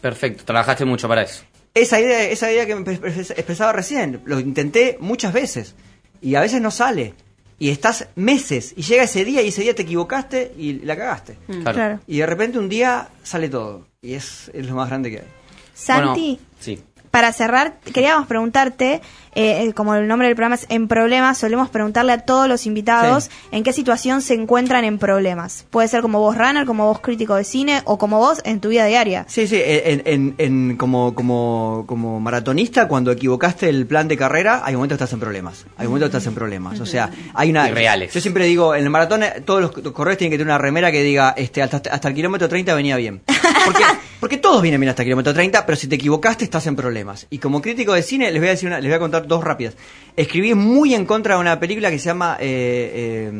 Perfecto, trabajaste mucho para eso. Esa idea, esa idea que me expres- expresaba recién, lo intenté muchas veces y a veces no sale. Y estás meses y llega ese día y ese día te equivocaste y la cagaste. Claro. Claro. Y de repente un día sale todo y es, es lo más grande que hay. Santi, Bueno, sí. para cerrar, queríamos preguntarte, eh, como el nombre del programa es En Problemas, solemos preguntarle a todos los invitados Sí. en qué situación se encuentran en problemas. Puede ser como vos runner, como vos crítico de cine o como vos en tu vida diaria. Sí, sí, en, en, en- como, como, como maratonista, cuando equivocaste el plan de carrera, hay momentos que estás en problemas. Hay momentos que estás en problemas. O sea, hay una. Y reales. Yo siempre digo, en el maratón, eh, todos los corredores tienen que tener una remera que diga, este, hasta, hasta el kilómetro 30 venía bien. Porque, porque todos vienen bien hasta el kilómetro 30, pero si te equivocaste, estás en problemas. Y como crítico de cine, les voy a decir una- les voy a contar dos rápidas. Escribí muy en contra de una película que se llama eh, eh,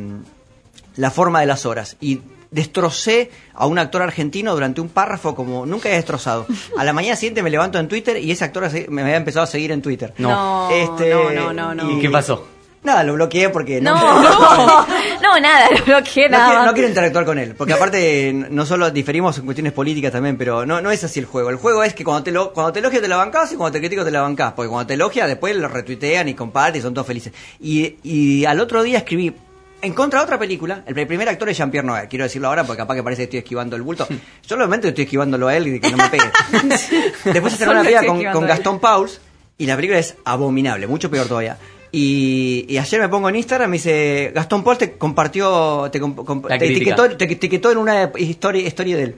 La forma de las horas. Y destrocé a un actor argentino durante un párrafo como nunca he destrozado. A la mañana siguiente me levanto en Twitter y ese actor me había empezado a seguir en Twitter. No, Este, no, no, no, no. ¿Y qué pasó? Nada, lo bloqueé porque No, no, no, no, nada, lo bloqueé no nada quiero, no quiero interactuar con él, porque aparte no solo diferimos en cuestiones políticas también, pero no, no es así el juego. El juego es que cuando te, lo, cuando te elogia te la bancás y cuando te critico te la bancás, porque cuando te elogia después lo retuitean y comparten y son todos felices. Y, y al otro día escribí en contra de otra película, el pri- primer actor es Jean-Pierre Noël, quiero decirlo ahora porque capaz que parece que estoy esquivando el bulto. Solamente estoy esquivándolo a él y que no me pegue. Después hacer Solo una película con, con. Gastón Pauls y la película es abominable, mucho peor todavía. Y, y ayer me pongo en Instagram y me dice, Gastón Pauls te compartió, te, comp- comp- La te etiquetó, te etiquetó en una historia, historia de él.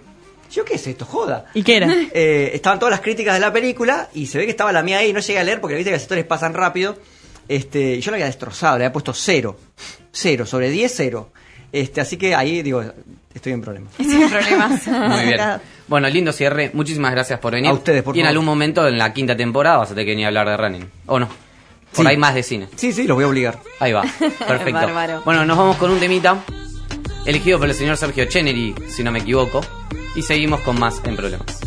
Yo, ¿qué es esto? Joda. ¿Y qué era? Eh, estaban todas las críticas de la película y se ve que estaba la mía ahí, no llegué a leer porque viste que las historias pasan rápido. Este, y yo lo había destrozado, le había puesto cero. Cero, sobre 10, cero. Este, así que ahí digo, estoy en problemas. Sin problemas. Muy bien. Bueno, lindo cierre. Muchísimas gracias por venir. A ustedes, por Y en favor. algún momento en la quinta temporada vas a tener que venir a hablar de running. ¿O no? Por Sí. ahí más de cine. Sí, sí, los voy a obligar. Ahí va. Perfecto. Bueno, nos vamos con un temita. Elegido por el señor Sergio Chenery, si no me equivoco. Y seguimos con más en problemas.